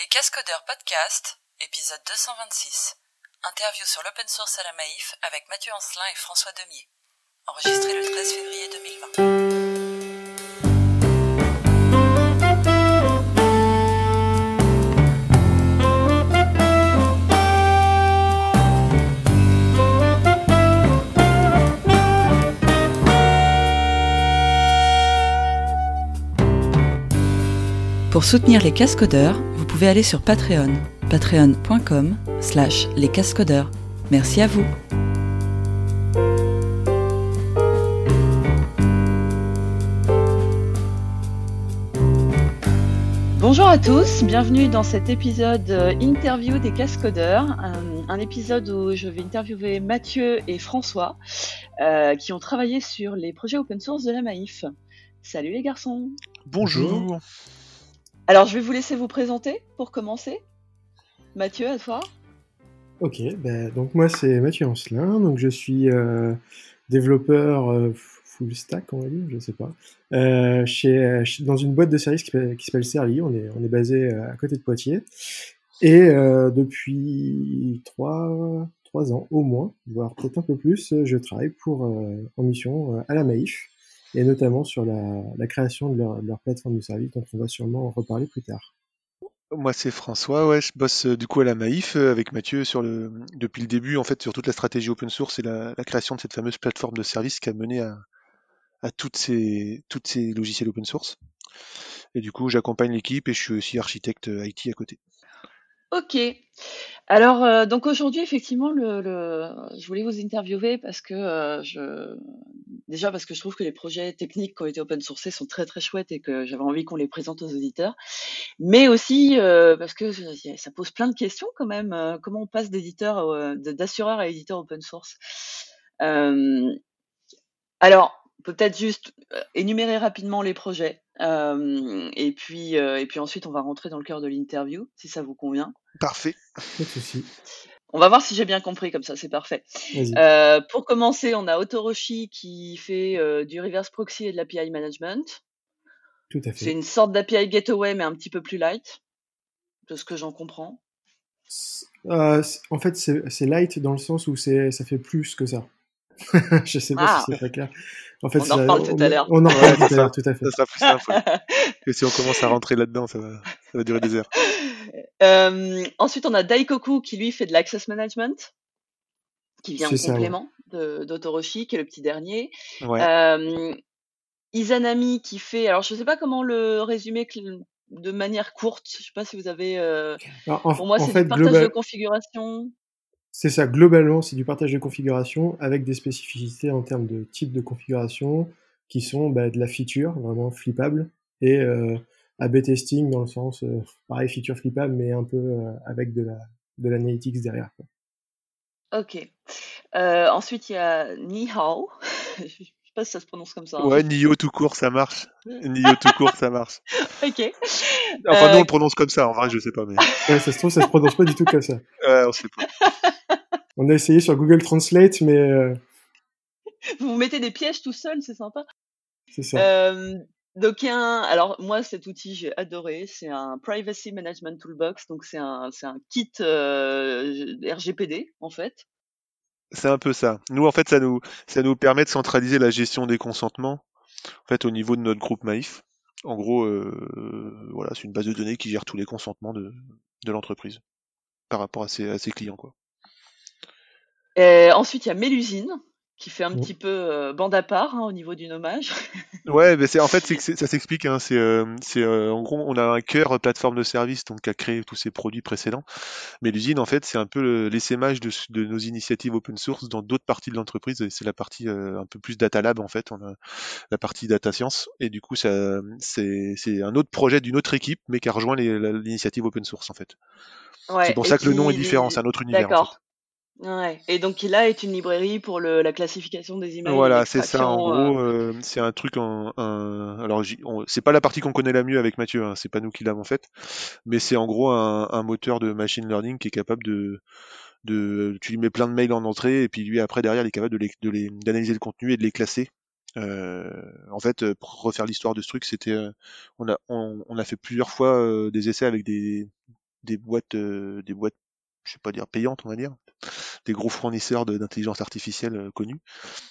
Les Cascodeurs Podcast, épisode 226. Interview sur l'open source à la Maïf avec Mathieu Ancelin et François Demier. Enregistré le 13 février 2020. Pour soutenir les cascodeurs, pouvez aller sur Patreon, patreon.com slash les cascodeurs. Merci à vous. Bonjour à tous, bienvenue dans cet épisode euh, interview des cascodeurs, un, un épisode où je vais interviewer Mathieu et François euh, qui ont travaillé sur les projets open source de la Maïf. Salut les garçons. Bonjour. Alors je vais vous laisser vous présenter pour commencer. Mathieu, à toi. Ok, bah, donc moi c'est Mathieu Ancelin, donc je suis euh, développeur euh, full stack, on va dire, je sais pas, euh, chez, dans une boîte de service qui, s'appelle- Serly, on est, basé à côté de Poitiers, et depuis trois, ans au moins, voire peut-être un peu plus, je travaille pour en mission à la Maïf, et notamment sur la, la création de leur, de leur plateforme de service, dont on va sûrement en reparler plus tard. Moi c'est François, ouais, je bosse euh, du coup à la Maïf euh, avec Mathieu sur le depuis le début en fait sur toute la stratégie open source et la, la création de cette fameuse plateforme de service qui a mené à, à toutes ces toutes ces logiciels open source. Et du coup j'accompagne l'équipe et je suis aussi architecte euh, IT à côté. Ok. Alors euh, donc aujourd'hui effectivement le, le- je voulais vous interviewer parce que euh, je déjà parce que je trouve que les projets techniques qui ont été open sourcés sont très très chouettes et que j'avais envie qu'on les présente aux auditeurs, mais aussi euh, parce que ça pose plein de questions quand même. comment on passe d'éditeur d'assureur à éditeur open source Alors peut-être juste énumérer rapidement les projets et puis euh, et puis ensuite on va rentrer dans le cœur de l'interview si ça vous convient. Parfait. Pas de souci, On va voir si j'ai bien compris, comme ça c'est parfait. Euh, pour commencer, on a Otoroshi qui fait euh, du reverse proxy et de l'API management. Tout à C'est fait. une sorte d'API gateway, mais un petit peu plus light, de ce que j'en comprends. Euh, c'est- en fait, c'est c'est light dans le sens où c'est ça fait plus que ça. je sais pas Ah. si c'est très clair. En fait, On en reparle tout à l'heure. On en Ouais, reparle c'est tout à l'heure, ça. tout à fait. Ça sera plus simple. ouais. Et si on commence à rentrer là-dedans, ça va, ça va durer des heures. Euh, ensuite, on a Daikoku qui lui fait de l'access management, qui vient en ouais. complément de d'Otoroshi, qui est le petit dernier. Ouais. Euh, Izanami qui fait, alors je sais pas comment le résumer de manière courte. Je sais pas si vous avez. euh, Alors, en, Pour moi, c'est fait, du partage de configuration. C'est ça. Globalement, c'est du partage de configuration avec des spécificités en termes de type de configuration qui sont bah, de la feature vraiment flippable et euh, A/B testing dans le sens euh, pareil feature flippable mais un peu euh, avec de la de l'analytics derrière. quoi. Ok. Euh, ensuite, il y a Nihao. je sais pas si ça se prononce comme ça. hein. Ouais, Nio tout court, ça marche. Nio tout court, ça marche. Ok. Enfin, Euh, nous on le prononce comme ça, en vrai, je sais pas, mais Ouais, ça se trouve, ça se prononce pas du tout comme ça. ouais, on sait pas. On a essayé sur Google Translate, mais euh, Vous vous mettez des pièges tout seul, c'est sympa. c'est ça. Euh, donc, il y a un... alors moi, cet outil, j'ai adoré. C'est un Privacy Management Toolbox. Donc, c'est un, c'est un kit euh, RGPD, en fait. C'est un peu ça. Nous, en fait, ça nous, ça nous permet de centraliser la gestion des consentements, en fait, au niveau de notre groupe Maïf. En gros, euh, voilà, c'est une base de données qui gère tous les consentements de, de l'entreprise par rapport à ses, à ses clients, quoi. Et ensuite, il y a Mélusine, qui fait un Ouais. petit peu euh, bande à part hein, au niveau du nommage. Ouais, mais c'est en fait c'est ça s'explique. Hein, c'est euh, c'est euh, en gros on a un cœur plateforme de service donc qui a créé tous ces produits précédents. Mais l'usine en fait c'est un peu le- l'essaimage de, de nos initiatives open source dans d'autres parties de l'entreprise. Et C'est la partie euh, un peu plus data lab en fait. On a la partie data science et du coup ça c'est c'est un autre projet d'une autre équipe mais qui a rejoint les- la- l'initiative open source en fait. Ouais, c'est pour ça que le nom est différent. C'est un autre univers. en fait. Ouais. Et donc, il a est une librairie pour le, la classification des emails. Voilà, c'est ça. En l'extraction, gros, euh, c'est un truc en, un- alors c'est pas la partie qu'on connaît la mieux avec Mathieu. Hein, c'est pas nous qui l'avons faite, mais c'est en gros un, un moteur de machine learning qui est capable de, de, tu lui mets plein de mails en entrée et puis lui après derrière il est capable de les, de les, d'analyser le contenu et de les classer. Euh, en fait, euh, pour refaire l'histoire de ce truc, c'était, euh, on a, on, on a fait plusieurs fois euh, des essais avec des des boîtes, des boîtes, je sais pas dire payantes, on va dire, des gros fournisseurs d'intelligence artificielle connus.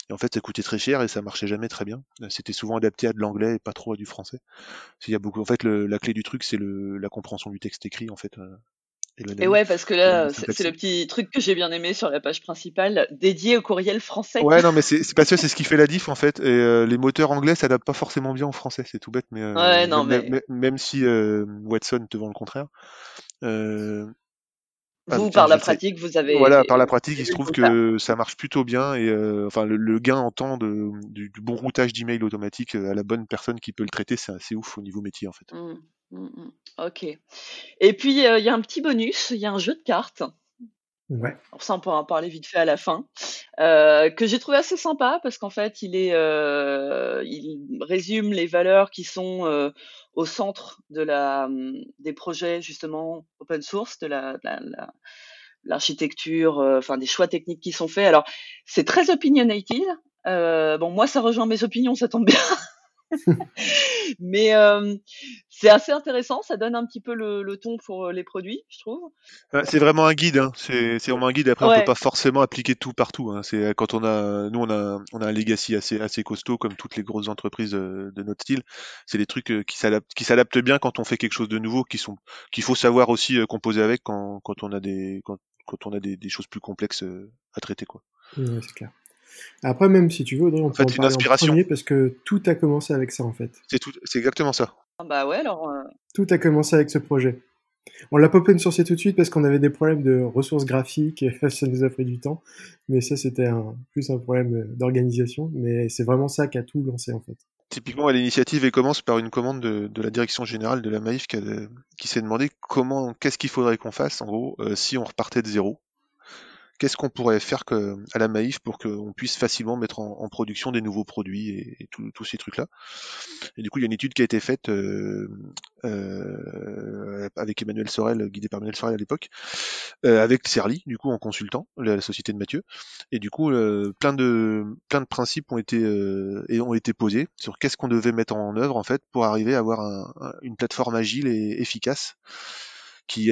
Et en fait, ça coûtait très cher et ça marchait jamais très bien. C'était souvent adapté à de l'anglais et pas trop à du français. Il y a beaucoup. En fait, la clé du truc, c'est la compréhension du texte écrit, en fait. Et, ouais, parce que là, c'est le petit truc que j'ai bien aimé sur la page principale, dédié au courriel français. Ouais, non, mais c'est parce que c'est ce qui fait la diff en fait. Et euh, les moteurs anglais s'adaptent pas forcément bien au français, c'est tout bête, mais, euh, ouais, non, même, mais... même, si euh, Watson te vend le contraire. Ah, vous, par la pratique, vous avez. Voilà, par la pratique, il se trouve que ça marche plutôt bien et enfin le, gain en temps de, du, bon routage d'email automatique à la bonne personne qui peut le traiter, c'est assez ouf au niveau métier en fait. Mmh. Mmh, mmh. Ok. Et puis, euh, il y a un petit bonus, il y a un jeu de cartes. Ouais. ça, on pourra en parler vite fait à la fin. Euh, que j'ai trouvé assez sympa parce qu'en fait, il est, euh, il résume les valeurs qui sont au centre de la, mmh, des projets justement open source, de la, l'architecture, enfin des choix techniques qui sont faits. Alors, c'est très opinionated. bon, moi, ça rejoint mes opinions, ça tombe bien. Mais euh, c'est assez intéressant, ça donne un petit peu le, le ton pour euh, les produits, je trouve. C'est vraiment un guide, hein. c'est vraiment un guide. Après, on peut pas forcément appliquer tout partout. Hein. C'est quand on a, nous, on a, on a un legacy assez, assez costaud, comme toutes les grosses entreprises de, de notre style. C'est des trucs euh, qui s'adaptent, qui s'adaptent bien quand on fait quelque chose de nouveau, qui sont, qu'il faut savoir aussi composer avec quand, quand on a des, quand, quand on a des, des choses plus complexes à traiter, quoi. c'est clair. Après, même si tu veux, on peut en une inspiration. parce que tout a commencé avec ça, en fait. C'est tout, c'est exactement ça. Ah bah ouais, alors. Euh, tout a commencé avec ce projet. On l'a pas open sourcé tout de suite parce qu'on avait des problèmes de ressources graphiques et ça nous a pris du temps. Mais ça, c'était un, plus un problème d'organisation. Mais c'est vraiment ça qui a tout lancé, en fait. Typiquement, l'initiative elle commence par une commande de, la direction générale de la Maïf qui, s'est demandé comment, qu'est-ce qu'il faudrait qu'on fasse, en gros, euh, si on repartait de zéro qu'est-ce qu'on pourrait faire que, à la Maïf pour qu'on puisse facilement mettre en, production des nouveaux produits et, tous ces trucs-là. Et du coup, il y a une étude qui a été faite euh, euh, avec Emmanuel Sorel, guidé par Emmanuel Sorel à l'époque, euh, avec Serly, du coup en consultant, la, société de Mathieu. Et du coup, plein de plein de principes ont été et ont été posés sur qu'est-ce qu'on devait mettre en œuvre en fait pour arriver à avoir une plateforme agile et efficace qui,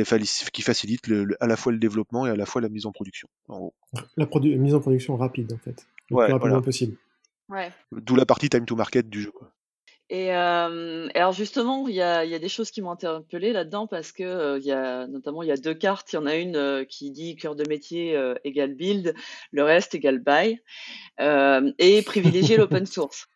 qui facilite le, à la fois le développement et à la fois la mise en production. En La mise en production rapide, en fait. Le plus rapidement possible. Ouais. D'où la partie time to market du jeu. Quoi. Et, euh, alors justement, il y a, y a, des choses qui m'ont interpellé là-dedans parce que euh, il y a notamment il y a deux cartes. Il y en a une euh, qui dit cœur de métier euh, égale build, le reste égale buy, et privilégier l'open source.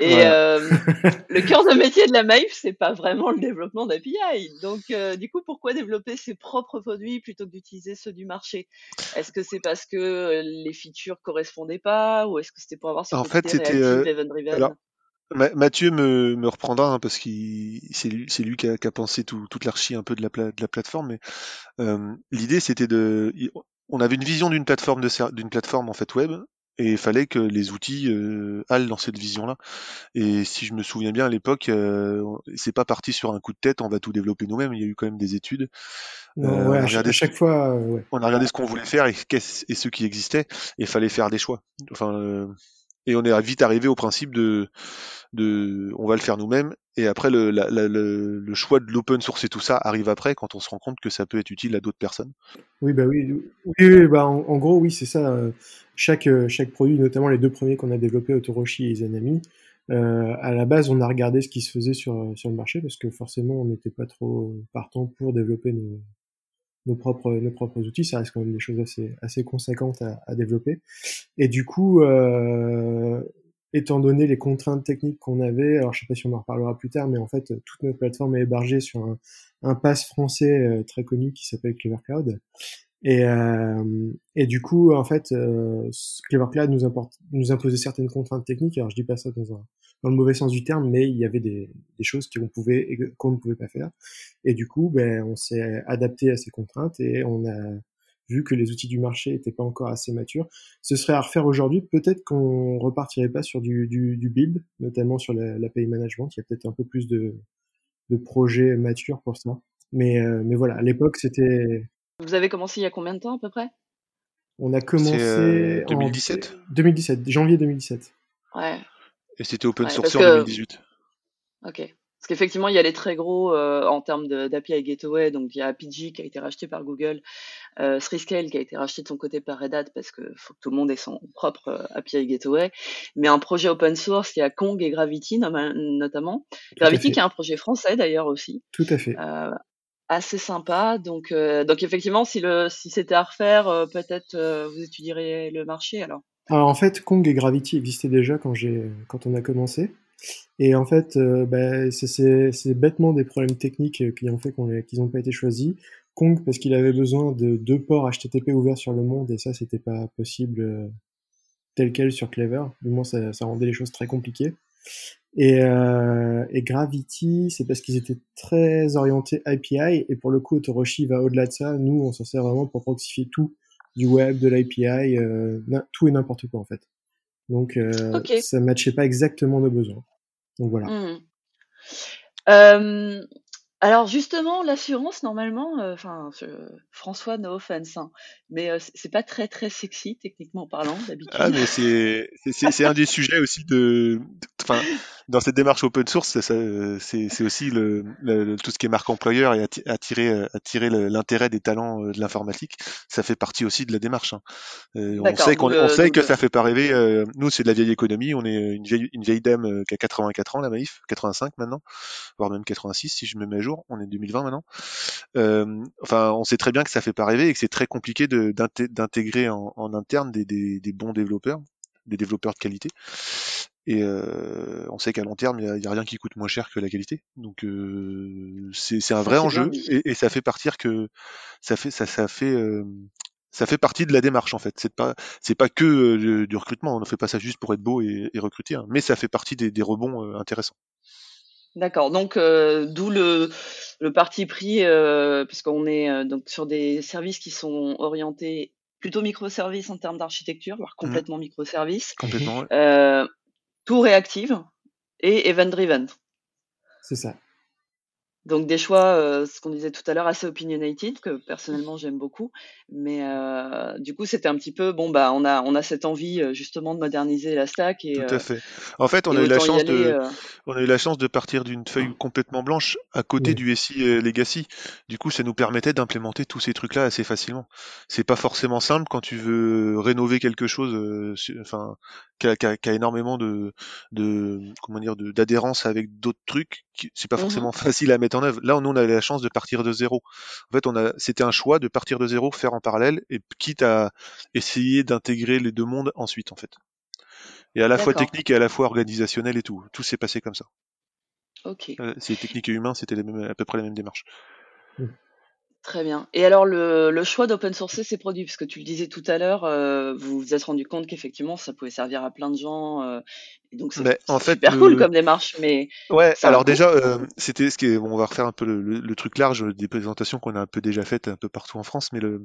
Et euh, le cœur de métier de la Maïf, c'est pas vraiment le développement d'API. Donc, euh, du coup, pourquoi développer ses propres produits plutôt que d'utiliser ceux du marché? Est-ce que c'est parce que euh, les features correspondaient pas, ou est-ce que c'était pour avoir ce en fait, c'était alors, Mathieu me, me reprendra hein, parce que c'est lui, lui qui, a, qui a pensé tout, toute l'archi un peu de la, de la plateforme. Mais l'idée, c'était de, on avait une vision d'une plateforme de d'une plateforme en fait web et il fallait que les outils euh, allent dans cette vision-là. Et si je me souviens bien à l'époque, euh, c'est pas parti sur un coup de tête, on va tout développer nous-mêmes. Il y a eu quand même des études. Non, ouais, à, chaque fois, ouais. on a regardé ce qu'on voulait faire et, et ce qui existait, et il fallait faire des choix. Enfin, et on est vite arrivé au principe de, de on va le faire nous-mêmes et après le, le, choix de l'open source et tout ça arrive après quand on se rend compte que ça peut être utile à d'autres personnes. Oui bah oui, oui, bah en, gros oui c'est ça. Euh, chaque chaque produit, notamment les deux premiers qu'on a développés, Autoroshi et Zanami, euh, à la base on a regardé ce qui se faisait sur sur le marché parce que forcément on n'était pas trop partant pour développer nos nos propres nos propres outils ça reste quand même des choses assez assez conséquentes à, à développer et du coup euh, étant donné les contraintes techniques qu'on avait alors je sais pas si on en reparlera plus tard mais en fait toute notre plateforme est hébergée sur un, un pass français euh, très connu qui s'appelle Clever Cloud et, euh, et du coup, en fait, euh, Clever Cloud nous, importe, nous imposait certaines contraintes techniques. Alors, je dis pas ça dans, un, dans le mauvais sens du terme, mais il y avait des, des choses qu'on pouvait qu'on ne pouvait pas faire. Et du coup, ben, on s'est adapté à ces contraintes et on a vu que les outils du marché n'étaient pas encore assez matures. Ce serait à refaire aujourd'hui. Peut-être qu'on repartirait pas sur du, du, du build, notamment sur la, la pay management. Il y a peut-être un peu plus de, de projets matures pour ça. Mais, euh, mais voilà, à l'époque, c'était vous avez commencé il y a combien de temps à peu près? On a commencé 2017 en 2017, janvier 2017. Ouais. Et c'était open source en 2018. Ok. Parce qu'effectivement, il y a les très gros euh, en termes d'API Gateway. Donc, il y a Apigee qui a été racheté par Google, euh, Scale qui a été racheté de son côté par Red Hat parce qu'il faut que tout le monde ait son propre euh, API Gateway. Mais un projet open source, il y a Kong et Gravity notamment. Gravity qui est un projet français d'ailleurs aussi. Tout à fait. Euh, assez sympa. Donc, euh, donc effectivement, si, le, si c'était à refaire, peut-être vous étudieriez le marché alors? Alors en fait, Kong et Gravity existaient déjà quand, quand on a commencé. Et en fait, euh, bah, c'est bêtement des problèmes techniques euh, qui ont fait qu'ils n'ont pas été choisis. Kong parce qu'il avait besoin de deux ports HTTP ouverts sur le monde et ça c'était pas possible euh, tel quel sur Clever. Du moins ça, rendait les choses très compliquées. Et, Gravity, c'est parce qu'ils étaient très orientés API et pour le coup Toroshi va au-delà de ça. Nous on s'en sert vraiment pour proxifier tout du web, de l'API, tout et n'importe quoi en fait. Donc euh, ça ne matchait pas exactement nos besoins. Donc voilà. Mmh. Euh, alors justement, l'assurance, normalement, euh, enfin, François, no offense, hein, mais euh, c'est pas très très sexy techniquement parlant d'habitude. Ah mais c'est c'est un des sujets aussi de, enfin, dans cette démarche open source, c'est aussi le, tout ce qui est marque employeur et attirer attirer l'intérêt des talents de l'informatique, ça fait partie aussi de la démarche. Hein. on sait qu'on on sait que ça fait pas rêver. nous, c'est de la vieille économie. On est une vieille une vieille dame qui a 84 ans, la Maïf, 85 maintenant, voire même 86 si je me mets à jour on est 2020 maintenant. Euh, enfin, on sait très bien que ça fait pas rêver et que c'est très compliqué d'intégrer en, interne des, bons développeurs, des développeurs de qualité. Et euh, on sait qu'à long terme, il n'y a, rien qui coûte moins cher que la qualité. Donc euh, c'est un vrai enjeu et, ça fait partir que ça fait ça ça fait ça fait partie de la démarche en fait. C'est pas c'est pas que du recrutement. On ne fait pas ça juste pour être beau et, recruter, hein. mais ça fait partie des, des rebonds intéressants. D'accord. Donc, euh, d'où le, le parti pris, euh, puisqu'on est euh, donc sur des services qui sont orientés plutôt microservices en termes d'architecture, voire mmh. complètement microservices. Complètement. Tout réactive et event-driven. C'est ça. Donc des choix, euh, ce qu'on disait tout à l'heure, assez opinionated, que personnellement j'aime beaucoup. Mais euh, du coup, c'était un petit peu, bon, bah, on a, on a cette envie euh, justement de moderniser la stack. Et, tout à fait. En fait, on a, eu la chance de, on a eu la chance de partir d'une feuille complètement blanche à côté du SI Legacy. Du coup, ça nous permettait d'implémenter tous ces trucs-là assez facilement. C'est pas forcément simple quand tu veux rénover quelque chose, enfin, qui a, a, énormément de, de comment dire, d'adhérence avec d'autres trucs. C'est pas mmh forcément facile à mettre en œuvre. Là, nous, on avait la chance de partir de zéro. En fait, on a, c'était un choix de partir de zéro, faire en parallèle, et quitte à essayer d'intégrer les deux mondes ensuite, en fait. Et à la fois technique et à la fois organisationnel et tout. Tout s'est passé comme ça. Ok. Euh, c'est technique et humain, c'était à peu près la même démarche. Mmh. Très bien. Et alors, le, le choix d'open sourcer ces produits, parce que tu le disais tout à l'heure, euh, vous vous êtes rendu compte qu'effectivement, ça pouvait servir à plein de gens. Euh, et donc, c'est en fait, super cool comme démarche. Mais ouais, alors déjà, euh, c'était ce qui est, bon, on va refaire un peu le, le, truc large des présentations qu'on a un peu déjà faites un peu partout en France, mais le,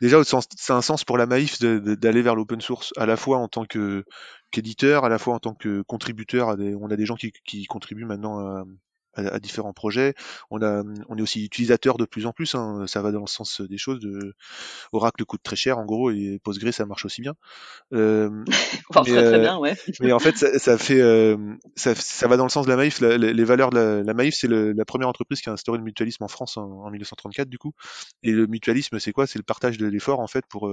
déjà, c'est un sens pour la Maïf d'aller vers l'open source, à la fois en tant que qu'éditeur, à la fois en tant que contributeur. À des, on a des gens qui, qui contribuent maintenant à, à, différents projets. On, a, on est aussi utilisateur de plus en plus, hein. ça va dans le sens des choses. De... Oracle coûte très cher en gros et Postgre ça marche aussi bien. Euh, enfin, mais, très, très bien, ouais. mais en fait, ça, ça fait, euh, ça, ça, va dans le sens de la Maïf. les valeurs de la, la Maïf, c'est la première entreprise qui a instauré le mutualisme en France en, 1934 du coup. Et le mutualisme, c'est quoi? C'est le partage de l'effort en fait pour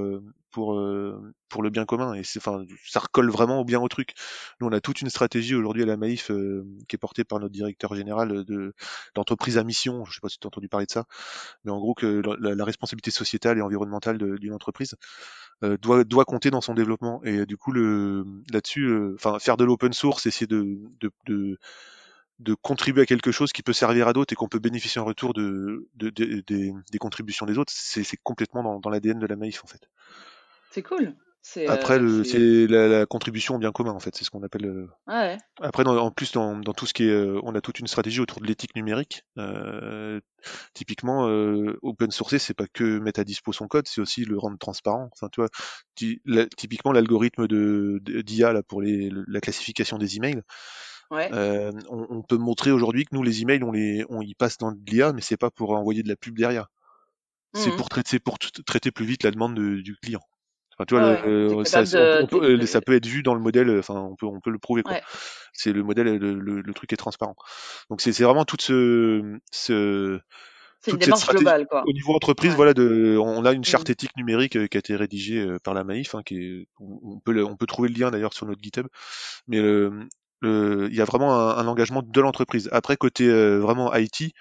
pour pour le bien commun. Et c'est, enfin, ça recolle vraiment au bien au truc. Nous, on a toute une stratégie aujourd'hui à la Maïf qui est portée par notre directeur général de d'entreprise à mission. Je sais pas si tu as entendu parler de ça, mais en gros que la, responsabilité sociétale et environnementale d'une entreprise euh, doit doit compter dans son développement. Et du coup, là-dessus, euh, enfin faire de l'open source, essayer de, de, contribuer à quelque chose qui peut servir à d'autres et qu'on peut bénéficier en retour de, de, des, contributions des autres, c'est complètement dans, dans l'ADN de la Maïf en fait. C'est cool. Après, euh, c'est la, la, contribution au bien commun, en fait, c'est ce qu'on appelle. Euh, ah ouais. Après, en plus, dans, dans, tout ce qui est, euh, on a toute une stratégie autour de l'éthique numérique. Euh, typiquement, open source, c'est pas que mettre à dispo son code, c'est aussi le rendre transparent. Enfin, tu vois, typiquement l'algorithme de d'IA là pour les, la classification des emails. Ouais. On, on, peut montrer aujourd'hui que nous, les emails, on les, on y passe dans de l'IA, mais c'est pas pour envoyer de la pub derrière. C'est mmh pour traiter, pour traiter plus vite la demande de, du client. Enfin, tu vois, Ouais, le- ça, de, peut- on t'es- peut- t'es- ça peut être vu dans le modèle. Enfin, on peut, on peut le prouver quoi. ouais. C'est le modèle, le, le, le truc est transparent. Donc c'est c'est vraiment toute ce, ce C'est une toute démarche globale, quoi. au niveau entreprise. Ouais. Voilà, de, on a une charte Mm. éthique numérique euh, qui a été rédigée euh, par la Maïf, hein, qui est, on peut, on peut trouver le lien d'ailleurs sur notre GitHub. Mais le, le- il y a vraiment un, un engagement de l'entreprise. Après côté euh, vraiment IT,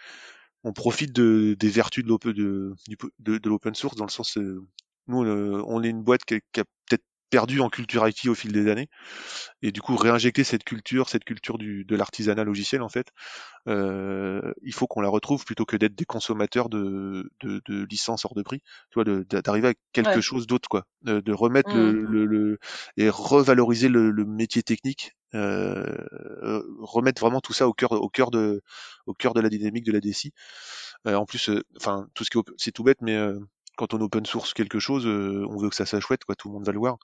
on profite de, des vertus de l'open de, de, de l'open source dans le sens euh, nous euh, on est une boîte qui a, qui a peut-être perdu en culture IT au fil des années. Et du coup réinjecter cette culture cette culture du, de l'artisanat logiciel en fait euh, il faut qu'on la retrouve plutôt que d'être des consommateurs de, de, de licences hors de prix. Tu vois d'arriver à quelque Ouais. chose d'autre quoi. De, de remettre le, le, le- et revaloriser le, le métier technique euh, remettre vraiment tout ça au cœur au cœur de au cœur de la dynamique de la DSI euh, en plus, euh, enfin, tout ce qui c'est tout bête, mais euh, quand on open source quelque chose, euh, on veut que ça soit chouette, quoi. Tout le monde va le voir.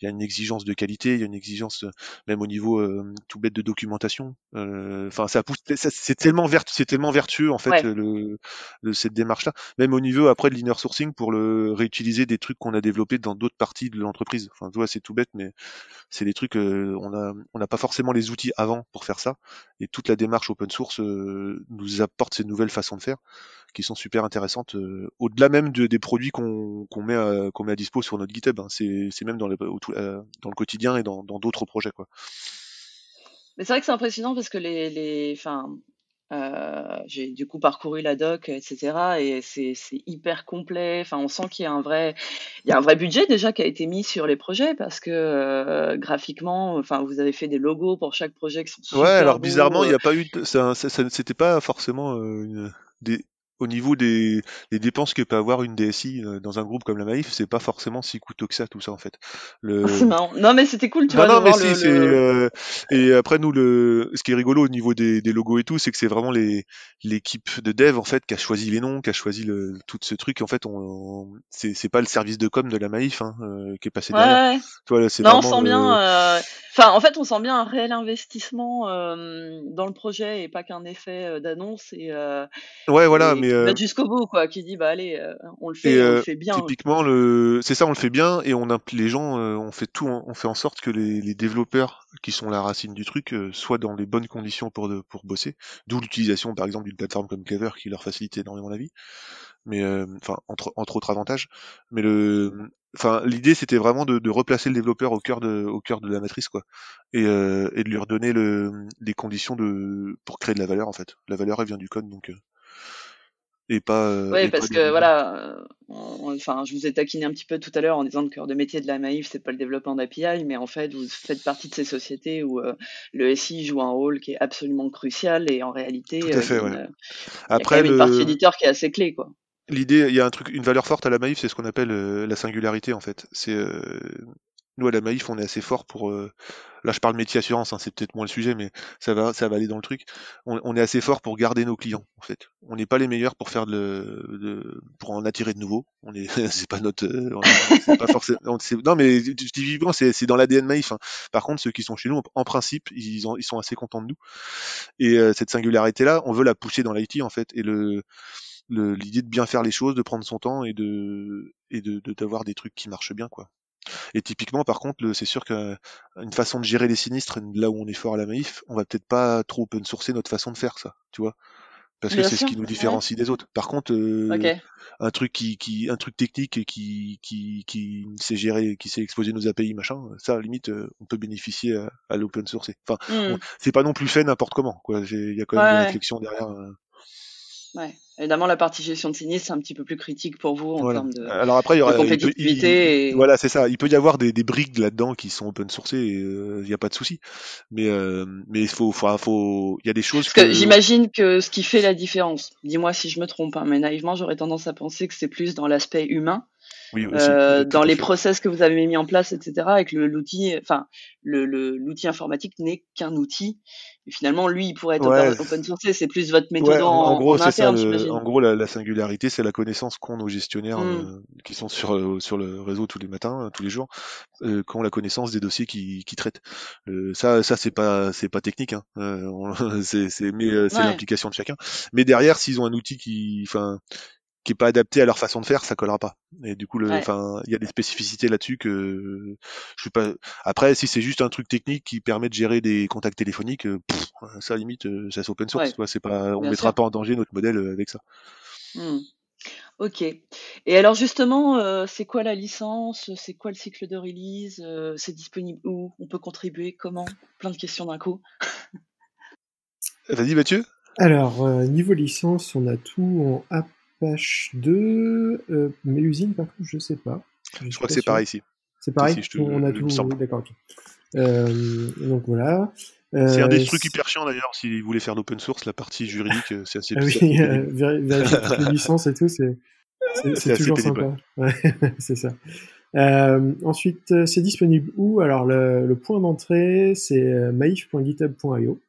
Il y a une exigence de qualité, il y a une exigence euh, même au niveau euh, tout bête de documentation. Euh, Enfin, ça pousse, c'est tellement vertu, c'est tellement vertueux en fait Ouais. le, le- cette démarche-là. Même au niveau après de l'inner sourcing pour le réutiliser des trucs qu'on a développés dans d'autres parties de l'entreprise. Enfin, tu vois, c'est tout bête, mais c'est des trucs euh, on a on n'a pas forcément les outils avant pour faire ça. Et toute la démarche open source euh, nous apporte ces nouvelles façons de faire qui sont super intéressantes, euh, au-delà même de- des produits qu'on qu'on met, à, qu'on met à dispo sur notre GitHub. hein. C'est même dans, au euh, dans le quotidien et dans d'autres projets. Quoi. Mais c'est vrai que c'est impressionnant parce que les, les, euh, j'ai du coup parcouru la doc, etc. Et c'est, hyper complet. Enfin, on sent qu'il y a un vrai, il y a un vrai budget déjà qui a été mis sur les projets parce que euh, graphiquement, enfin, vous avez fait des logos pour chaque projet qui sont super Ouais, alors beaux. bizarrement, il n'y a pas eu, c'était pas forcément euh, une- des, au niveau des, des dépenses que peut avoir une DSI euh, dans un groupe comme la Maïf, c'est pas forcément si coûteux que ça, tout ça en fait. Le, C'est marrant. Non, mais c'était cool, tu Non, vois, non, mais si, le, euh, et après, nous, le, ce qui est rigolo au niveau des, des logos et tout, c'est que c'est vraiment les, l'équipe de dev, en fait, qui a choisi les noms, qui a choisi le, tout ce truc. En fait, on, c'est, c'est pas le service de com de la Maïf hein, euh, qui est passé Ouais, derrière. ouais. Tu vois, là, Non, on sent bien. le- euh, Enfin, en fait, on sent bien un réel investissement euh, dans le projet et pas qu'un effet euh, d'annonce et, euh, Ouais, voilà, et mais. Euh, jusqu'au bout, quoi. Qui dit, bah allez, euh, on le fait, et on le euh, fait bien. typiquement, le, c'est ça, on le fait bien et on les gens, euh, on fait tout, on fait en sorte que les, les développeurs qui sont la racine du truc euh, soient dans les bonnes conditions pour de, pour bosser. D'où l'utilisation, par exemple, d'une plateforme comme Clever qui leur facilite énormément la vie. Mais euh, enfin, entre, entre autres avantages. Mais le, enfin, l'idée c'était vraiment de, de replacer le développeur au cœur de, au cœur de la matrice, quoi, et, euh, et de lui redonner le, les conditions de, pour créer de la valeur en fait. La valeur elle vient du code, donc. Et pas, euh, pas parce que voilà, euh, enfin, je vous ai taquiné un petit peu tout à l'heure en disant que le cœur de métier de la Maïf, c'est pas le développement d'API, mais en fait, vous faites partie de ces sociétés où euh, le SI joue un rôle qui est absolument crucial et en réalité, Tout à fait, ouais. une- il y a Après, même une partie le, éditeur qui est assez clé, quoi. l'idée, il y a un truc, une valeur forte à la Maïf, c'est ce qu'on appelle la singularité en fait. C'est nous à la Maïf, on est assez fort pour. euh, là, je parle métier assurance, hein, c'est peut-être moins le sujet, mais ça va, ça va aller dans le truc. On, on est assez fort pour garder nos clients en fait. On n'est pas les meilleurs pour faire de, de- pour en attirer de nouveaux. On est, c'est pas notre, euh, pas forcément. on- Non, mais je dis vivement, c'est dans l'ADN Maïf. hein. Par contre, ceux qui sont chez nous, en principe, ils, ont, ils sont assez contents de nous. Et euh, cette singularité-là, on veut la pousser dans l'IT en fait. Et le l'idée de bien faire les choses, de prendre son temps et de et de- d'avoir des trucs qui marchent bien quoi. Et typiquement par contre, c'est sûr qu'une façon de gérer les sinistres, là où on est fort à la Maïf, on va peut-être pas trop open sourcer notre façon de faire ça, tu vois, parce que c'est ce qui nous ouais. différencie des autres. Par contre, euh, un truc qui, qui un truc technique et qui qui qui sait gérer, qui sait exposer nos API machin, ça à la limite euh, on peut bénéficier à, à l'open source. Enfin, Hmm. c'est pas non plus fait n'importe comment quoi. Il y a quand même des ouais. réflexions derrière. euh. Ouais. Évidemment, la partie gestion de sinistre, c'est un petit peu plus critique pour vous en Voilà. termes de, Alors après, il y de aura, il peut, il- compétitivité. Et... voilà, c'est ça. Il peut y avoir des, des briques là-dedans qui sont open sourcées, euh, il n'y a pas de souci. Mais euh, mais il faut, faut, faut, il y a des choses Parce que que. j'imagine que ce qui fait la différence, dis-moi si je me trompe, hein, mais naïvement, j'aurais tendance à penser que c'est plus dans l'aspect humain, Oui, aussi. euh, dans les process que vous avez mis en place, etc. Et que le- l'outil, enfin, le, l'outil informatique n'est qu'un outil. Et finalement, lui, il pourrait être Ouais. open sourcé. C'est plus votre méthode Ouais, en, en, gros, en ça. interne, Le, en gros, la, la singularité, c'est la connaissance qu'ont nos gestionnaires Hmm. euh, qui sont sur euh, sur le réseau tous les matins, tous les jours, euh, qu'ont la connaissance des dossiers qui, qui traitent. Euh, ça, ça c'est pas c'est pas technique, hein. C'est mais c'est Ouais. l'implication de chacun. Mais derrière, s'ils ont un outil qui, enfin, qui est pas adapté à leur façon de faire, ça collera pas. Et du coup, le, enfin, il y a des spécificités là-dessus que je suis pas. Après, si c'est juste un truc technique qui permet de gérer des contacts téléphoniques, ça limite, ça c'est open source. Ouais. C'est pas, on mettra pas en danger notre modèle avec ça. Mmh. Ok. Et alors justement, c'est quoi la licence? C'est quoi le cycle de release? C'est disponible où? On peut contribuer? Comment? Plein de questions d'un coup. Vas-y Mathieu. Alors, niveau licence, on a tout en Apache 2, mais l'usine par contre, je sais pas. Je, crois que c'est pareil ici. C'est pareil, on a tout. D'accord, ok. donc voilà. C'est un des euh, trucs hyper chiants d'ailleurs, si vous voulez faire l'open source, la partie juridique, euh, c'est assez ah oui, euh, vérifier toutes les licences et tout, c'est toujours sympa. c'est ça. Euh, ensuite, c'est disponible où? Alors, le, le point d'entrée, c'est maif.github.io.